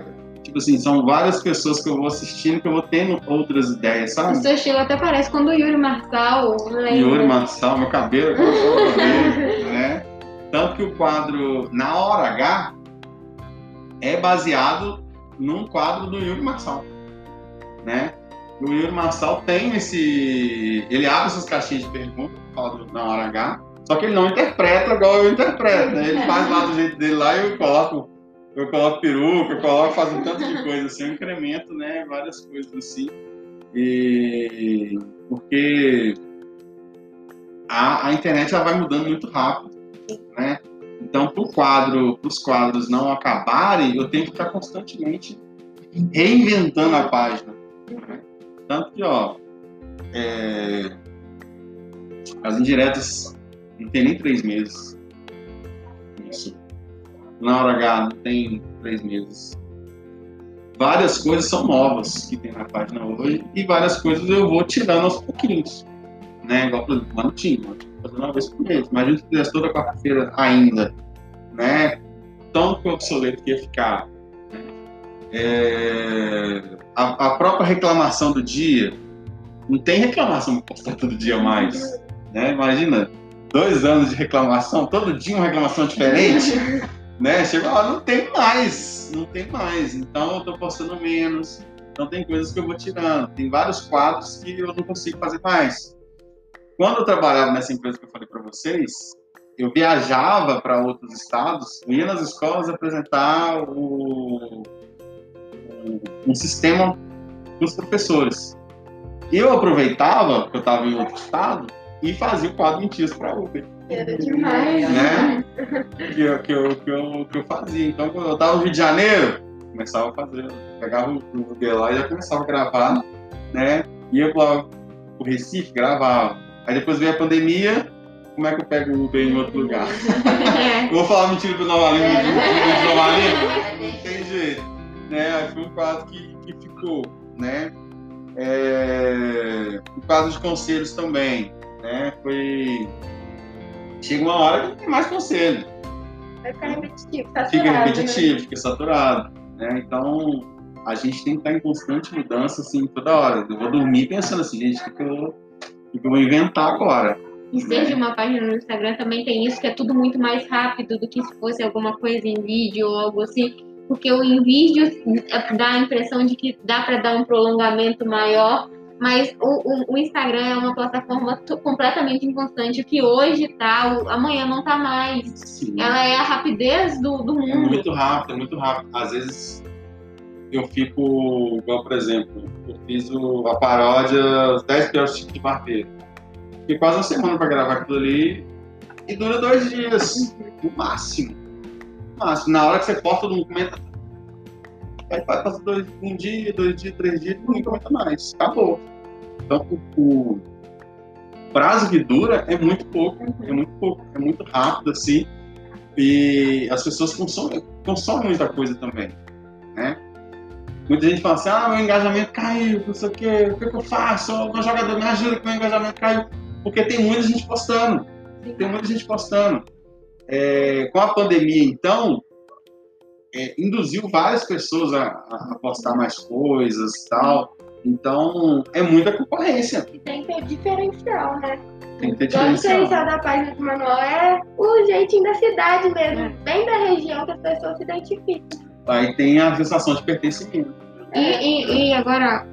tipo assim, são várias pessoas que eu vou assistindo que eu vou tendo outras ideias, O sabe? seu estilo até parece com o Yuri Marçal, lembra? Yuri Marçal, meu cabelo, eu vou ver, né? Tanto que o quadro Na Hora H é baseado num quadro do Yuri Marçal, né? O Yuri Marçal tem esse... Ele abre essas caixinhas de perguntas, fala Na Hora H, só que ele não interpreta igual eu interpreto, né? Ele faz lá do jeito dele lá e eu coloco... Eu coloco peruca, eu coloco, faço um tanto de coisa assim, eu incremento, né? Várias coisas assim. E... Porque a, a internet ela vai mudando muito rápido, né? Então, para quadro, os quadros não acabarem, eu tenho que estar constantemente reinventando a página. Tanto que, ó, é, as indiretas não tem nem três meses. Isso. Na hora H tem três meses. Várias coisas são novas que tem na página hoje e várias coisas eu vou tirando aos pouquinhos né? Igual, por exemplo, manutinho, fazendo uma vez por mês. Imagina se fizesse toda quarta-feira ainda, né? Tão que obsoleto que ia ficar. né? É, A, a própria reclamação do dia, não tem reclamação para postar todo dia mais, né? Imagina, dois anos de reclamação, todo dia uma reclamação diferente, <laughs> né? Chega lá, não tem mais, não tem mais. Então eu tô postando menos, então tem coisas que eu vou tirando. Tem vários quadros que eu não consigo fazer mais quando eu trabalhava nessa empresa que eu falei para vocês, eu viajava para outros estados, ia nas escolas apresentar o, o- um sistema para os professores. Eu aproveitava que eu estava em outro estado e fazia o quadro Mentiras para Uber, Era demais. né? que, eu, que, eu, que, eu, que eu fazia. Então, quando eu estava no Rio de Janeiro, começava a fazer, pegava o Uber lá e já começava a gravar, né? Ia para o Recife, gravava. Aí depois veio a pandemia, como é que eu pego o Uber em outro lugar? É. <laughs> Eu vou falar mentira pro Nova Lima, de, Nova Lima? Não tem jeito. Né? Aí Foi um quadro que, que ficou, né? É... O quadro de conselhos também, né? Foi... Chega uma hora que não tem mais conselho. Vai ficar repetitivo, tá Fica saturado, repetitivo, fica saturado. Né? Então, a gente tem que estar em constante mudança, assim, toda hora. Eu vou dormir pensando assim, gente, o que, eu, o que, que eu vou inventar agora? E seja uma página no Instagram também tem isso, que é tudo muito mais rápido do que se fosse alguma coisa em vídeo ou algo assim. Porque o em vídeo dá a impressão de que dá para dar um prolongamento maior, mas o, o, o Instagram é uma plataforma completamente inconstante. O que hoje tá, o- amanhã não tá mais. Sim. Ela é a rapidez do, do É mundo. muito rápido, é muito rápido. Às vezes eu fico, igual por exemplo, eu fiz a paródia Os 10 piores tipos de barbeiro. Fiquei quase uma semana para gravar aquilo ali e dura dois dias, no máximo. No máximo. Na hora que você posta, todo mundo comenta. Aí passa dois, um dia, dois dias, três dias, ninguém comenta mais. Acabou. Então o, prazo que dura é muito pouco, é muito pouco, é muito rápido assim. E as pessoas consomem, consomem muita coisa também, né? Muita gente fala assim, ah, meu engajamento caiu, não sei o quê, o que, que eu faço? Meu jogador me ajuda que meu engajamento caiu. Porque tem muita gente postando, tem muita gente postando. É, com a pandemia, então, é, induziu várias pessoas a, a- postar mais coisas e tal. Então, é muita concorrência. E tem que ter diferencial, né? Tem que ter Então, o diferencial diferencial. da página do Manuel é o jeitinho da cidade mesmo, É. bem da região que as pessoas se identificam. Aí tem a sensação de pertencimento. E, e- e agora,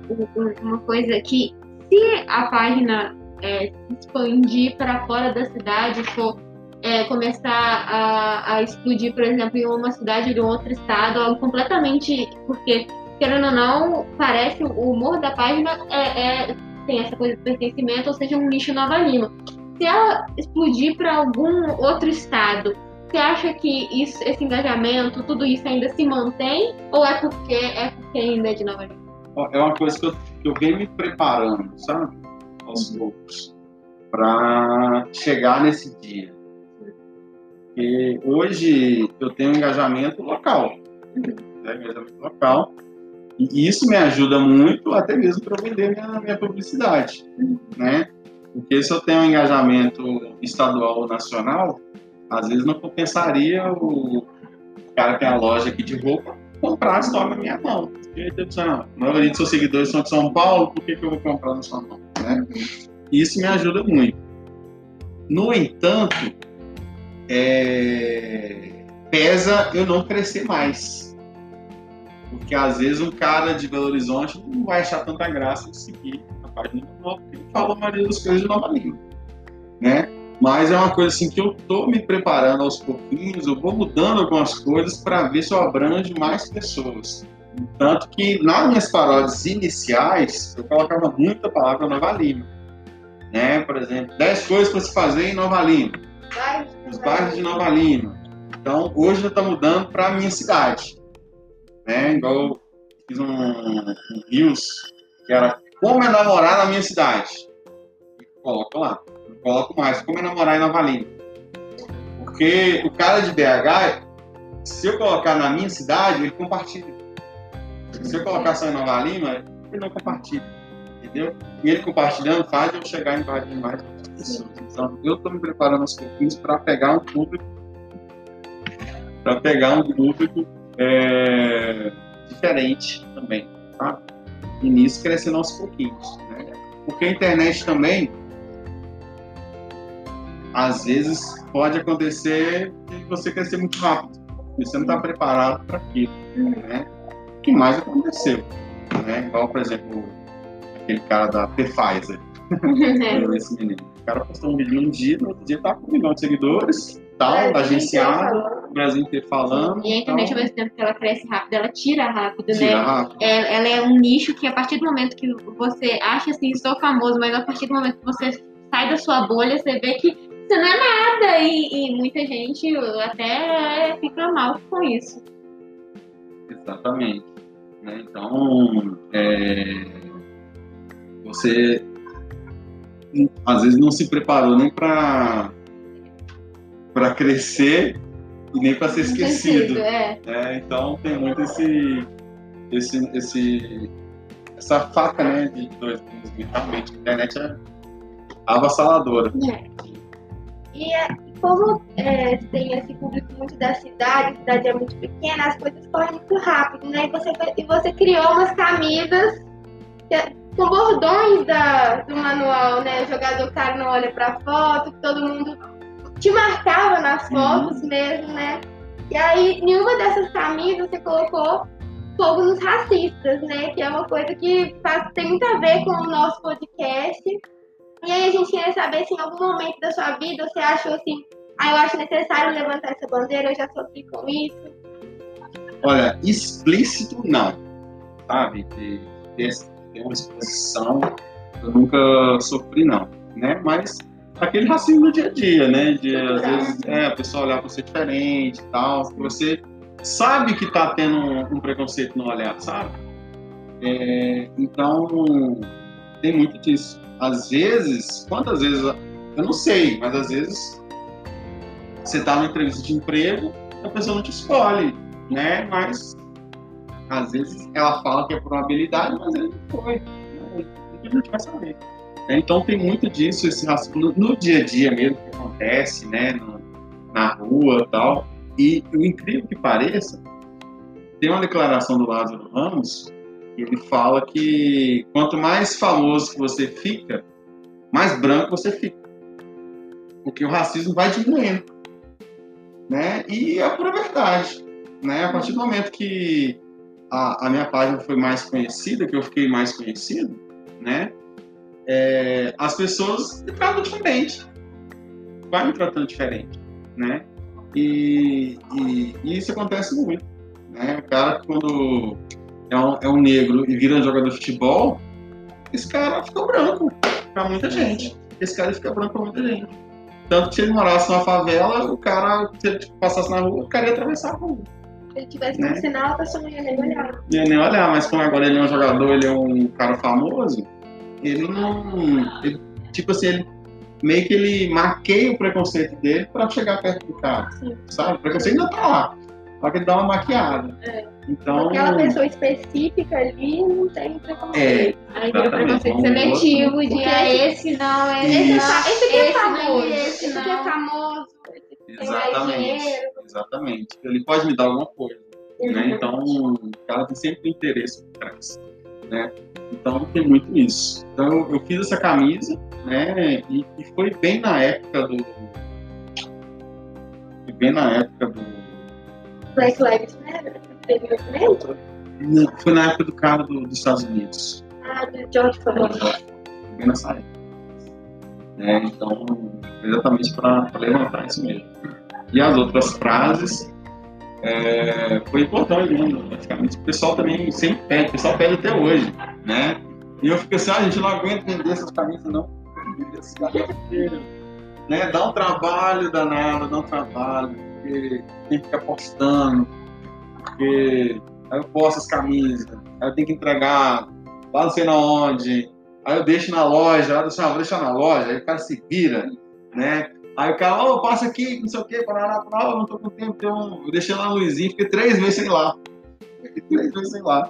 uma coisa que, se a página é, expandir para fora da cidade, for é, começar a, a explodir, por exemplo, em uma cidade de um outro estado, algo completamente. Porque, querendo ou não, parece o humor da página é, é- tem essa coisa de pertencimento, ou seja, um nicho Nova Lima. Se ela explodir para algum outro estado, você acha que isso, esse engajamento, tudo isso ainda se mantém? Ou é porque é porque ainda é de Nova Lima? É uma coisa que eu, que eu venho me preparando, sabe? Aos poucos. Para chegar nesse dia. Porque hoje eu tenho um engajamento local. Né? Engajamento local. E isso me ajuda muito, até mesmo para vender minha, minha publicidade. Né? Porque se eu tenho um engajamento estadual ou nacional, às vezes não compensaria o cara que tem a loja aqui de roupa comprar a história na minha mão. Tipo, a maioria dos seus seguidores são de São Paulo, por que, que eu vou comprar na sua mão? Né? Isso me ajuda muito. No entanto, é, pesa eu não crescer mais. Porque às vezes um cara de Belo Horizonte não vai achar tanta graça de seguir a página nova, porque ele fala a maioria das coisas de Nova Lima. Né? Mas é uma coisa assim que eu tô me preparando aos pouquinhos, eu vou mudando algumas coisas para ver se eu abranjo mais pessoas. Tanto que nas minhas paródias iniciais, eu colocava muita palavra Nova Lima. Né? Por exemplo, 10 coisas para se fazer em Nova Lima, os bairros de Nova Lima. Então, hoje já está mudando para a minha cidade. Né? Igual eu fiz um, um Rios, que era como é namorar na minha cidade. Coloco lá. Não coloco mais, como é namorar em Nova Lima. Porque o cara de BH, se eu colocar na minha cidade, ele compartilha. Se eu colocar só em Nova Lima, ele não compartilha. Entendeu? E ele compartilhando faz eu chegar em mais pessoas. Então, eu estou me preparando aos pouquinhos para pegar um público, para pegar um público é, diferente também, tá? E nisso crescendo aos pouquinhos, né? Porque a internet também, às vezes, pode acontecer de você crescer muito rápido. E você não está preparado para aquilo, né? O que mais aconteceu, né? Igual, por exemplo, aquele cara da Pfizer, <laughs> É. esse menino. O cara postou um vídeo um dia, no outro dia tá com um milhão de seguidores, tal, Brasil agenciado, inteiro o Brasil inteiro falando. E a internet, tal, ao mesmo tempo que ela cresce rápido, ela tira rápido, tira né? rápido. É- ela é um nicho que a partir do momento que você acha assim, sou famoso, mas a partir do momento que você sai da sua bolha, você vê que você não é nada. E, e muita gente até fica mal com isso. Exatamente. né? Então, é, você às vezes não se preparou nem para para crescer e nem para ser esquecido. É. né? Então tem muito esse, esse, esse essa faca né, de dois gumes. Realmente, a internet é avassaladora. E é, como é, tem esse público muito da cidade, a cidade é muito pequena, as coisas correm muito rápido, né? E você, e você criou umas camisas que- com bordões da, do manual, né? O jogador cara não olha pra foto, que todo mundo te marcava nas fotos mesmo, né? E aí, em uma dessas camisas, você colocou fogo nos racistas, né? Que é uma coisa que faz, tem muito a ver com o nosso podcast. E aí a gente queria saber se em algum momento da sua vida você achou assim, ah, eu acho necessário levantar essa bandeira, eu já sofri com isso. Olha, explícito não, sabe? De ter, ter uma exposição, eu nunca sofri não, né? Mas aquele racismo no dia a dia, né? De às vezes é, a pessoa olhar pra você diferente e tal, você sabe que tá tendo um, um preconceito no olhar, sabe? É, então, tem muito disso. Às vezes, quantas vezes, eu não sei, mas às vezes você tá numa entrevista de emprego, a pessoa não te escolhe, né? Mas às vezes ela fala que é por uma habilidade, mas ele não foi. Né? A gente vai saber. né? Então tem muito disso, esse racismo no, dia a dia mesmo que acontece, né? No- na rua tal. E o incrível que pareça, tem uma declaração do Lázaro Ramos, que ele fala que quanto mais famoso você fica, mais branco você fica. Porque o racismo vai diminuindo. Né? E é pura verdade. Né? A partir do momento que a, a minha página foi mais conhecida, que eu fiquei mais conhecido, né? É, as pessoas me tratam diferente. Vai me tratando diferente, né? E, e- e isso acontece muito, né? O cara quando é um, é um negro e vira um jogador de futebol, esse cara fica branco pra muita gente. Esse cara fica branco pra muita gente. Tanto que se ele morasse numa favela, o cara, se ele passasse na rua, o cara ia atravessar a rua. Se ele tivesse Né? um sinal, a pessoa não ia nem olhar. Não ia nem olhar, mas como agora ele é um jogador, ele é um cara famoso, ele não. ele- tipo assim, ele meio que ele marqueia o preconceito dele pra chegar perto do cara. Sim. Sabe? O preconceito ainda tá lá. Só que ele dá uma maquiada. É. Então. Aquela pessoa específica ali não tem preconceito. Aí vira Exatamente. preconceito seletivo de Porque ah, esse- esse não, é Esse, esse aqui é esse não, famoso, esse esse aqui é não. famoso, esse aqui tem mais Exatamente. dinheiro. Exatamente. Ele pode me dar alguma coisa. né? Então, o cara tem sempre interesse por trás, né? Então, tem muito isso. Então, eu, eu fiz essa camisa, né? E, e foi bem na época do... Foi bem na época do... Black Lives Matter, teve movimento? não, Foi na época do cara do- dos Estados Unidos. Ah, do George Floyd. Bem nessa época. Né? Então, exatamente para levantar isso mesmo. E as outras frases... é, foi importante, né? praticamente. O pessoal também sempre pede, o pessoal pede até hoje, né? E eu fico assim, ah, a gente não aguenta vender essas camisas, não. <laughs> Né? Dá um trabalho danado, dá um trabalho, porque tem que ficar postando, porque aí eu posto as camisas, aí eu tenho que entregar lá não sei na onde, aí eu deixo na loja, aí eu deixo, ah, vou deixar na loja, aí o cara se vira, né? Aí o cara, ô, passa aqui, não sei o quê, parará, parará, eu não tô com tempo, então eu deixei lá no Luizinho, fiquei três meses sem lá. Fiquei três meses sem lá,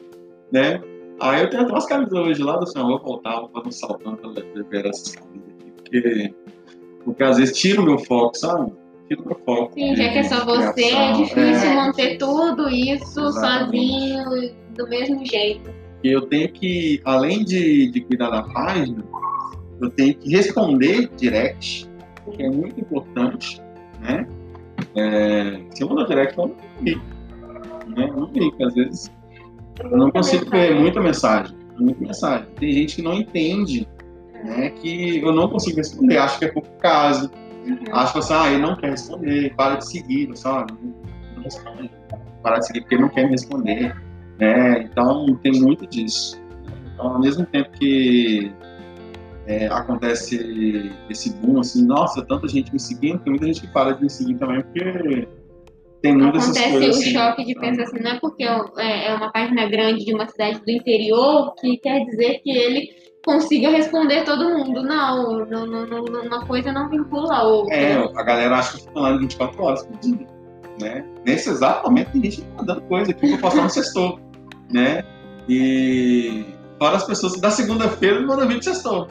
né? Aí eu tenho até umas camisas hoje lá do senhor, eu vou voltar, vou fazer um saltão pra liberar essas camisas aqui, porque, porque às vezes tira o meu foco, sabe? Tira o meu foco. Sim, já que é só você, é difícil é. manter tudo isso Exatamente. sozinho, do mesmo jeito. E eu tenho que, além de, de cuidar da página, eu tenho que responder direct, que é muito importante, né? É, se eu mandar direct, eu não clico, né? Não clico, às vezes eu não consigo ver muita mensagem, muita mensagem. Tem gente que não entende, né? Que eu não consigo responder, acho que é pouco caso, acho que assim, ah, ele não quer responder, para de seguir, sabe? Não, não responde, para de seguir porque ele não quer me responder, né? Então tem muito disso. Então, ao mesmo tempo que é, acontece esse boom, assim, nossa, tanta gente me seguindo, tem muita gente que para de me seguir também, porque tem muitas Acontece coisas o assim. choque de pensar assim, não é porque é é uma página grande de uma cidade do interior que quer dizer que ele consiga responder todo mundo. Não, não, não, uma coisa não vincula a outra. É, a galera acha que eu fico online 24 horas por dia, né? Nesse exato momento tem gente mandando coisa aqui pra postar no sextou, né? E fora as pessoas, da segunda-feira mandam vídeo de sextou.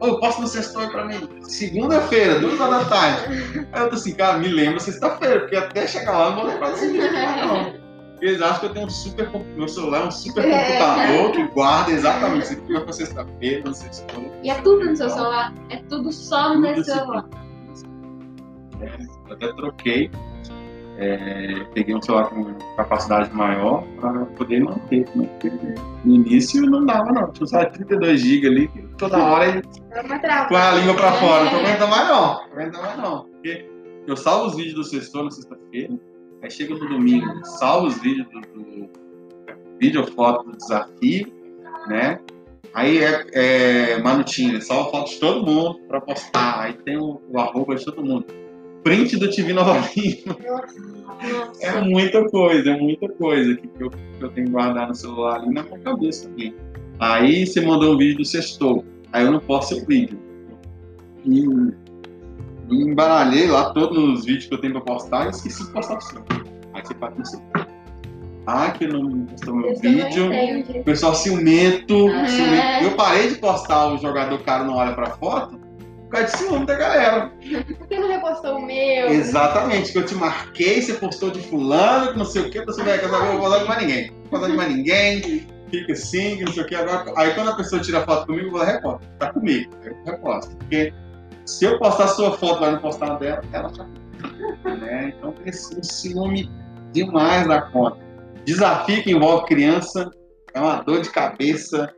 Eu posso no sexto pra mim? Segunda-feira, duas horas da tarde. Aí eu tô assim, cara, me lembra sexta-feira, porque até chegar lá eu não vou lembrar desse vídeo, não. Eles acham que eu tenho um super. Meu celular é um super computador que guarda exatamente isso aqui pra sexta-feira, no sexto. E é tudo no seu celular. É tudo só no meu celular. Eu até troquei. É, peguei um celular com capacidade maior para poder manter. Né? No início não dava, não. Tinha de 32 GB ali, toda hora ele É com a língua pra fora. Não tô aguentando mais, não. Não mais, não. Porque eu salvo os vídeos do sextor na sexta-feira, aí chega no domingo, salvo os vídeos do, do vídeo ou foto do desafio, né? Aí é, é manutinha, salva foto de todo mundo pra postar. Aí tem o, o arroba de todo mundo. Print do TV Nova Lima. É Nossa. muita coisa, é muita coisa que eu, que eu tenho que guardar no celular ali na minha cabeça também. Aí você mandou um vídeo do sextou, aí eu não posto seu vídeo. E, e embaralhei lá todos os vídeos que eu tenho pra postar e esqueci de postar o seu. Aí você assim, ah, que não postou meu eu vídeo. O pessoal ciumento, É. ciumento. Eu parei de postar o jogador cara não olha pra foto por causa de ciúme da galera. Por que não repostou o meu? Exatamente, que eu te marquei, você postou de fulano, que não sei o que, você vai casar, eu vou falar de mais ninguém. Não vou falar de mais ninguém, fica assim, que não sei o que. Agora, aí quando a pessoa tira foto comigo, eu vou lá, reposta. Tá comigo, eu reposto. Porque se eu postar a sua foto lá no postar a dela, ela já né? Então tem esse um ciúme demais da conta. Desafio que envolve criança é uma dor de cabeça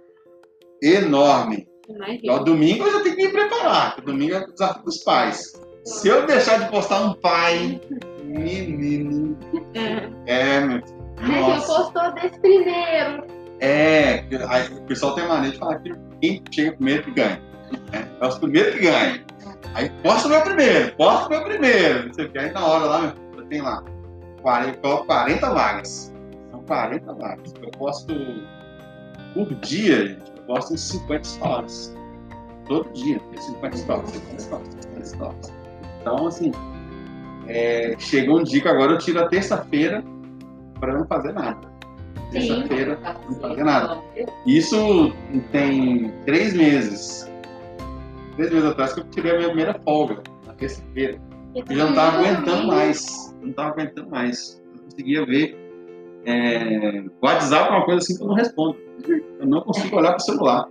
enorme. Imagina. Ó, domingo eu já tenho que me preparar, porque domingo é o desafio dos pais. Se eu deixar de postar um pai, menino, É. é, meu filho, Mas eu postou desse primeiro. é, aí o pessoal tem a mania de falar que quem chega primeiro que ganha. né? É os primeiros que ganham. Aí posta o meu primeiro, posta o meu primeiro, não sei o que. Aí na hora lá, meu filho, tem lá 40, eu coloco 40 vagas. São 40 vagas. Eu posto por dia, gente, posto uns 50 stories. Todo dia, tem 50 stories, 50 stories, 50 stories. Então, assim, é, chegou um dia que agora eu tiro a terça-feira para não fazer nada. Terça-feira, não fazer nada. Isso tem três meses. Três meses atrás que eu tirei a minha primeira folga, na terça-feira. Eu já não estava aguentando mais. Não estava aguentando mais. Eu conseguia ver. É... WhatsApp é uma coisa assim que eu não respondo. Eu não consigo olhar para o celular.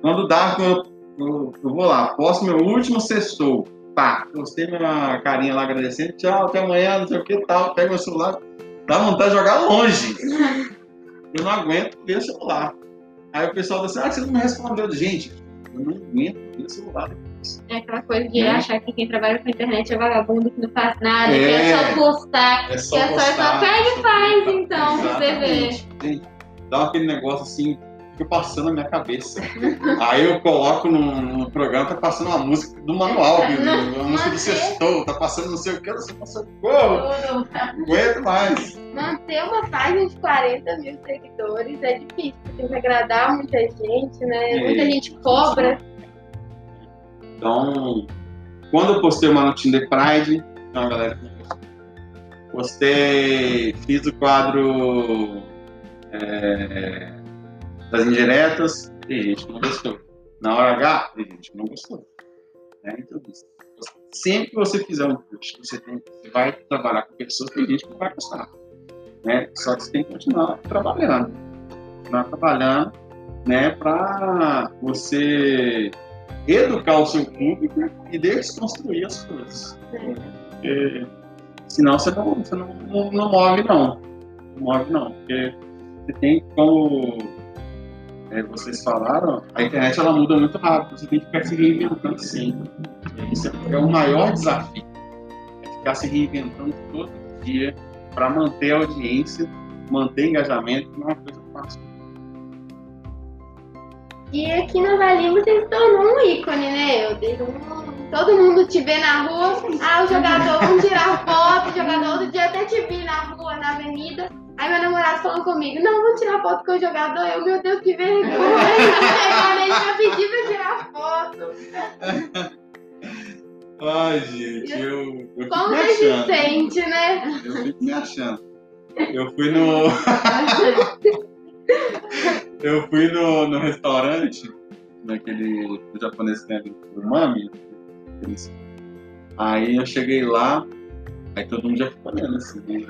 Quando dá, eu, eu, eu vou lá, posto meu último sextou. Pá, postei minha carinha lá agradecendo. Tchau, até amanhã, não sei o que tal. Pego meu celular. Dá vontade de jogar longe. Eu não aguento ver o celular. Aí o pessoal diz assim, ah, você não me respondeu. Gente, eu não aguento ver o celular. É aquela coisa de Né? achar que quem trabalha com a internet é vagabundo, que não faz nada, que É. é só postar. É só Que é só- postar, só pega e faz, então, pra você ver. Exatamente. Gente, dá aquele negócio assim, fica passando na minha cabeça. Aí eu coloco no, programa, tá passando uma música do manual, que- uma música do sextou, tá passando não sei o que, não sei o que, socorro, não aguento mais. Manter uma página de 40 mil seguidores é difícil, tem que agradar muita gente, né? É. Muita gente cobra. Então, quando eu postei uma no Tinder Pride, uma galera não. Postei, fiz o quadro é, das indiretas, tem gente que não gostou. Na hora H, tem gente que não gostou. Né? Então, sempre que você fizer um post, você, tem, você vai trabalhar com pessoas, tem gente que não vai gostar. Né? Só que você tem que continuar trabalhando. Continuar trabalhando né, para você educar o seu público e desconstruir as coisas. Porque, senão você não, você não, não, não move, não. Não move, não. Porque você tem, como é, vocês falaram, a internet ela muda muito rápido. Você tem que ficar se reinventando sempre. Esse é o maior desafio. É ficar se reinventando todo dia para manter a audiência, manter engajamento, não é uma coisa fácil. E aqui na Valinha você se tornou um ícone, né, Helder? Um- Todo mundo te vê na rua, ah, o jogador, vamos tirar foto, o jogador, outro dia até te vi na rua, na avenida. Aí meu namorado falou comigo, não, vamos tirar foto com o jogador. Eu, meu Deus, que vergonha. <laughs> Nele pra pedir pra tirar foto. <laughs> Ai, gente, eu, eu Como me você se achando. sente, né? Eu fico me achando. Eu fui no. <laughs> eu fui no, no restaurante naquele japonês que tem ali, umami. eles- Aí eu cheguei lá, aí todo mundo já ficou olhando assim, né?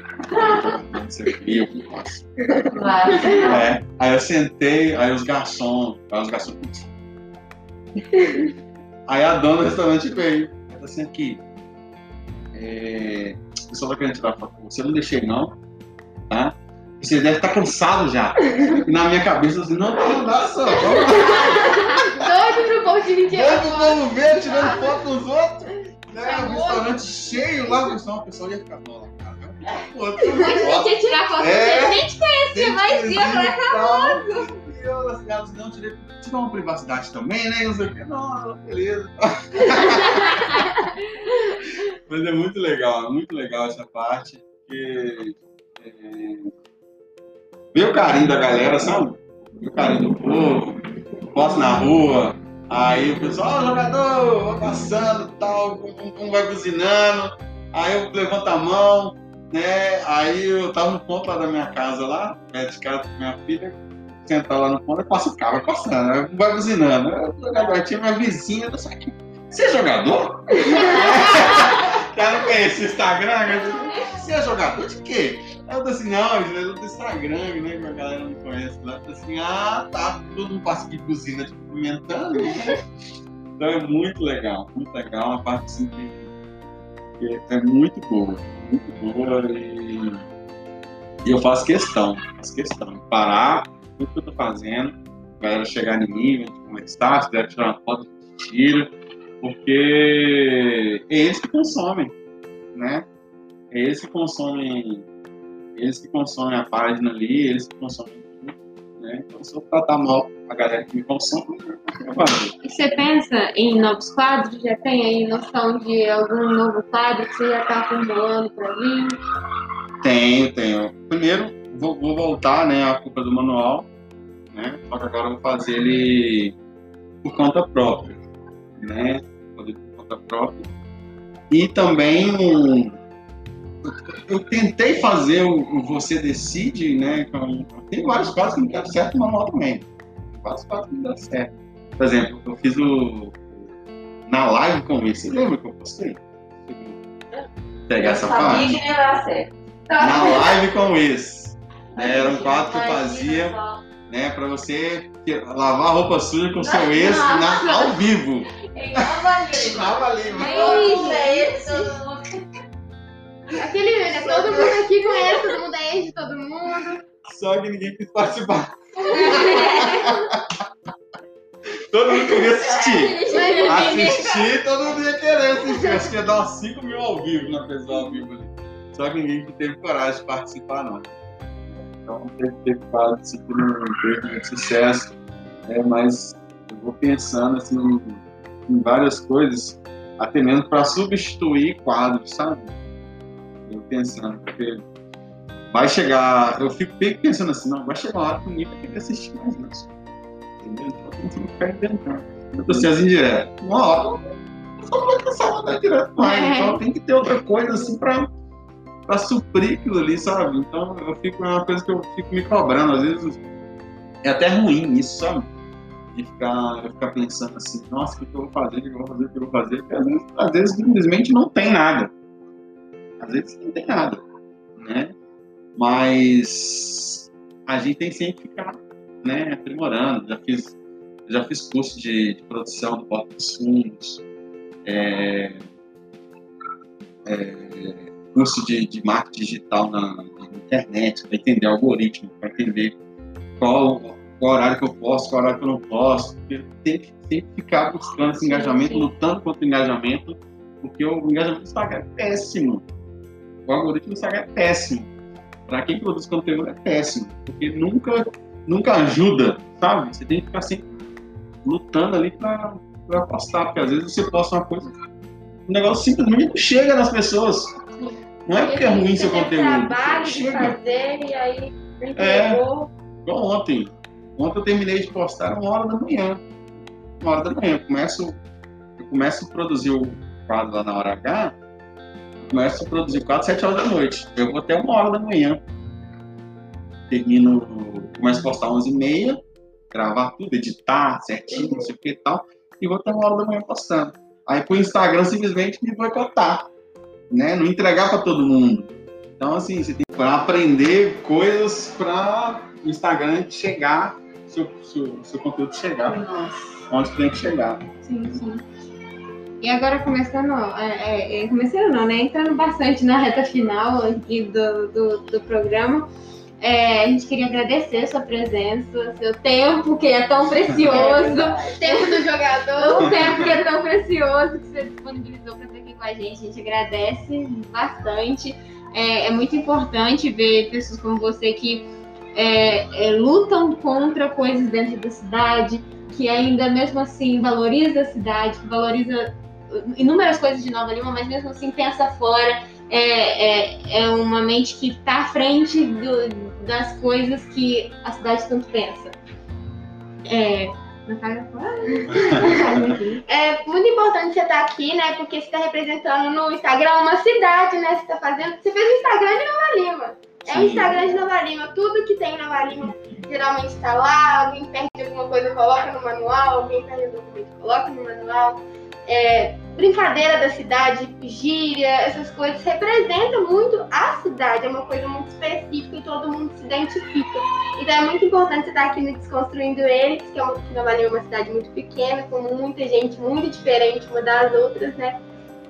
Não sei o que, eu nossa. Claro. É, aí eu sentei, aí os garçons, aí os garçons. Aí a dona do restaurante veio. Ela assim aqui. É, o pessoal vai querendo tirar foto com você, eu não deixei não. Tá? Você deve estar cansado já. E na minha cabeça assim, não, não dá só. Doido pro povo de tirar Todo mundo ver tirando foto dos outros. Né? O restaurante cheio lá, pessoal, o pessoal ia ficar, não, cara. Você gosta. quer tirar foto É. com nem te conhecia, mas ia pra famoso. E eu, assim, elas não tirei, tiver uma privacidade também, né? Não sei o quê. Não, beleza. <laughs> Mas é muito legal, é muito legal essa parte, porque é, o carinho da galera, sabe? O carinho do povo, posto na rua, aí o pessoal, ó, jogador, vai passando tal, um, um vai buzinando, aí eu levanto a mão, né? Aí eu tava no ponto lá da minha casa lá, perto de casa com minha filha, sentar lá no ponto, aí passa o carro, vai passando, aí vai buzinando. Jogador tinha minha vizinha, eu aqui. Você é jogador? <laughs> Cara, não conhece o Instagram? eu disse, Você é jogador de quê? Eu tô assim, não, eu sou do Instagram, né? Que a galera não conhece lá. Eu tô assim, ah, tá, todo mundo passa aqui buzina, tipo, comentando, né? Então é muito legal, muito legal, uma parte assim que, que é muito boa, muito boa e, e eu faço questão, faço questão parar tudo que eu tô fazendo, a galera chegar em mim, é está, se quiser tirar uma foto, tira, porque é eles que consomem, né? É eles que consomem, eles que consomem a página ali, eles que consomem tudo, né? Então se eu tratar mal a galera que me consome, eu vou. E você pensa em novos quadros? Já tem aí noção de algum novo quadro que você já tá acumulando pra vir? Tenho, tenho. Primeiro, vou, vou voltar, né, a culpa do manual, né? Só que agora eu vou fazer ele por conta própria, né? Por conta própria. E também eu, tentei fazer o, Você Decide, né? Tem vários quadros que não deram certo no manual também. Vários quadros que não deram certo. Por exemplo, eu fiz o na live com ele. Você lembra que eu postei? Pegar essa sabia parte? que não ia certo. na live com o ex. né? Era um quadro que eu fazia né, para você lavar a roupa suja com seu ex na- ao vivo. Em Nova Lima. Nova Lima. É esse. Aquele, né? Todo mundo aqui conhece, todo mundo é ex de todo mundo. Só que ninguém quis participar. <laughs> todo mundo queria assistir. Assistir, todo mundo ia querer assistir. Acho que ia dar uns 5 mil ao vivo na pessoa ao vivo ali. Só que ninguém teve coragem de participar, não. Então teve, teve quadro assim, que não teve muito sucesso. né? mas eu vou pensando assim, em, várias coisas, até mesmo para substituir quadros, sabe? Eu pensando, porque vai chegar. Eu fico bem pensando assim, não, vai chegar uma hora que ninguém vai ter que assistir mais isso. Entendeu? Então tem que ficar inventando. Eu tô sendo indireto. Uma hora eu só vou cansar de andar direto mais. É. Então tem que ter outra coisa assim pra, pra suprir aquilo ali, sabe? Então eu fico, é uma coisa que eu fico me cobrando. Às vezes é até ruim isso, sabe? De ficar, eu ficar pensando assim, nossa, o que que eu vou fazer, o que eu vou fazer, o que eu vou fazer, porque às vezes, às vezes simplesmente não tem nada. Às vezes não tem nada, né? Mas a gente tem que sempre ficar né, aprimorando. Já fiz, já fiz curso de, de produção do Porto dos Fundos, é, é, curso de, de marketing digital na, na internet, para entender algoritmo, para entender qual, qual horário que eu posso, qual horário que eu não posso. Tem que sempre ficar buscando esse engajamento, lutando contra o engajamento, porque o engajamento do Instagram é péssimo. O algoritmo do Instagram é péssimo. Para quem produz conteúdo é péssimo, porque nunca, nunca ajuda, sabe? Você tem que ficar sempre lutando ali para postar, porque às vezes você posta uma coisa, o negócio simplesmente não chega nas pessoas. Não é porque é ruim seu conteúdo. trabalho de fazer e aí É. entregou. Igual ontem. Ontem eu terminei de postar uma hora da manhã. Uma hora da manhã. Eu começo, eu começo a produzir o quadro lá na hora H, começo a produzir o quadro às 7 horas da noite. Eu vou até uma hora da manhã. Termino, começo a postar 11 e meia, gravar tudo, editar certinho, não sei o que e tal, e vou ter uma hora da manhã postando. Aí pro Instagram simplesmente me boicotar, né? Não entregar para todo mundo. Então, assim, você tem que aprender coisas para o Instagram chegar, seu, seu, seu conteúdo chegar Nossa. onde tem que chegar. Sim, sim. E agora começando, é, é, é, começando não, né? Entrando bastante na reta final aqui do, do, do programa. É, a gente queria agradecer a sua presença, seu tempo, que é tão precioso. <laughs> Tempo do jogador. o tempo que é tão precioso que você disponibilizou para estar aqui com a gente. A gente agradece bastante. É, é muito importante ver pessoas como você que é, é, lutam contra coisas dentro da cidade, que ainda mesmo assim valoriza a cidade, que valoriza inúmeras coisas de Nova Lima, mas mesmo assim pensa fora. É, é, é uma mente que está à frente do, das coisas que a cidade tanto pensa. É, Natália, É muito importante você estar aqui, né? Porque você está representando no Instagram uma cidade, né? Você está fazendo. Você fez o Instagram de Nova Lima. É o. Instagram de Nova Lima. Tudo que tem em Nova Lima geralmente está lá. Alguém perde alguma coisa, coloca no manual. Alguém perde algum documento, coloca no manual. É, brincadeira da cidade, gíria, essas coisas representam muito a cidade. É uma coisa muito específica e todo mundo se identifica. Então é muito importante estar aqui no Desconstruindo Eles, que é uma, que é uma cidade muito pequena, com muita gente muito diferente uma das outras, né?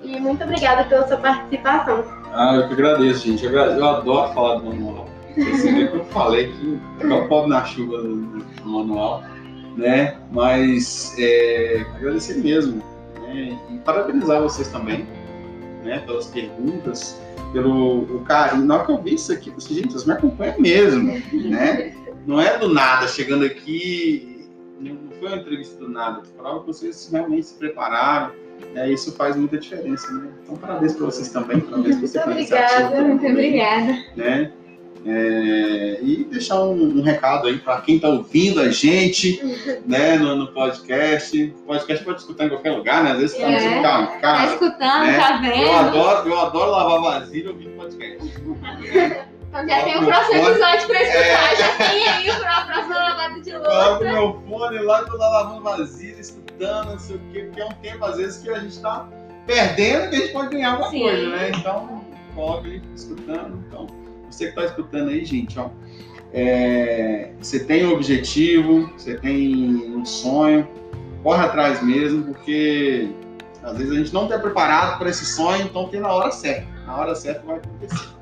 E muito obrigada pela sua participação. Ah, eu que agradeço, gente. Eu. Eu adoro falar do manual. Você vê que eu falei que eu pobre na chuva no manual, né? Mas é, agradecer mesmo, né? E parabenizar vocês também, né? Pelas perguntas, pelo o carinho. Na hora que eu vi isso aqui, eu gente, vocês me acompanham mesmo, né? Não é do nada, chegando aqui, não foi uma entrevista do nada. Prova que vocês realmente se prepararam. É, isso faz muita diferença, né? Então, parabéns para vocês também, parabéns por você Muito obrigada, muito obrigada. Né? É, e deixar um, um recado aí para quem está ouvindo a gente <laughs> né, no, no podcast. Podcast pode escutar em qualquer lugar, né? Às vezes está no É. seu carro, Tá carro. escutando, né? tá Eu vendo? adoro, eu adoro lavar vasilha ouvindo podcast. <laughs> Então já tem o próximo episódio pra escutar. Já tem aí pra próxima lavada de Coloco louça. meu fone lá, tô lá lavando vasilha, escutando, não sei o quê, porque é um tempo, às vezes, que a gente tá perdendo que a gente pode ganhar alguma Sim. coisa, né? Então, coloca escutando. Então, você que tá escutando aí, gente, ó. é, você tem um objetivo, você tem um sonho, corre atrás mesmo, porque às vezes a gente não está preparado para esse sonho, então tem na hora certa. Na hora certa vai acontecer.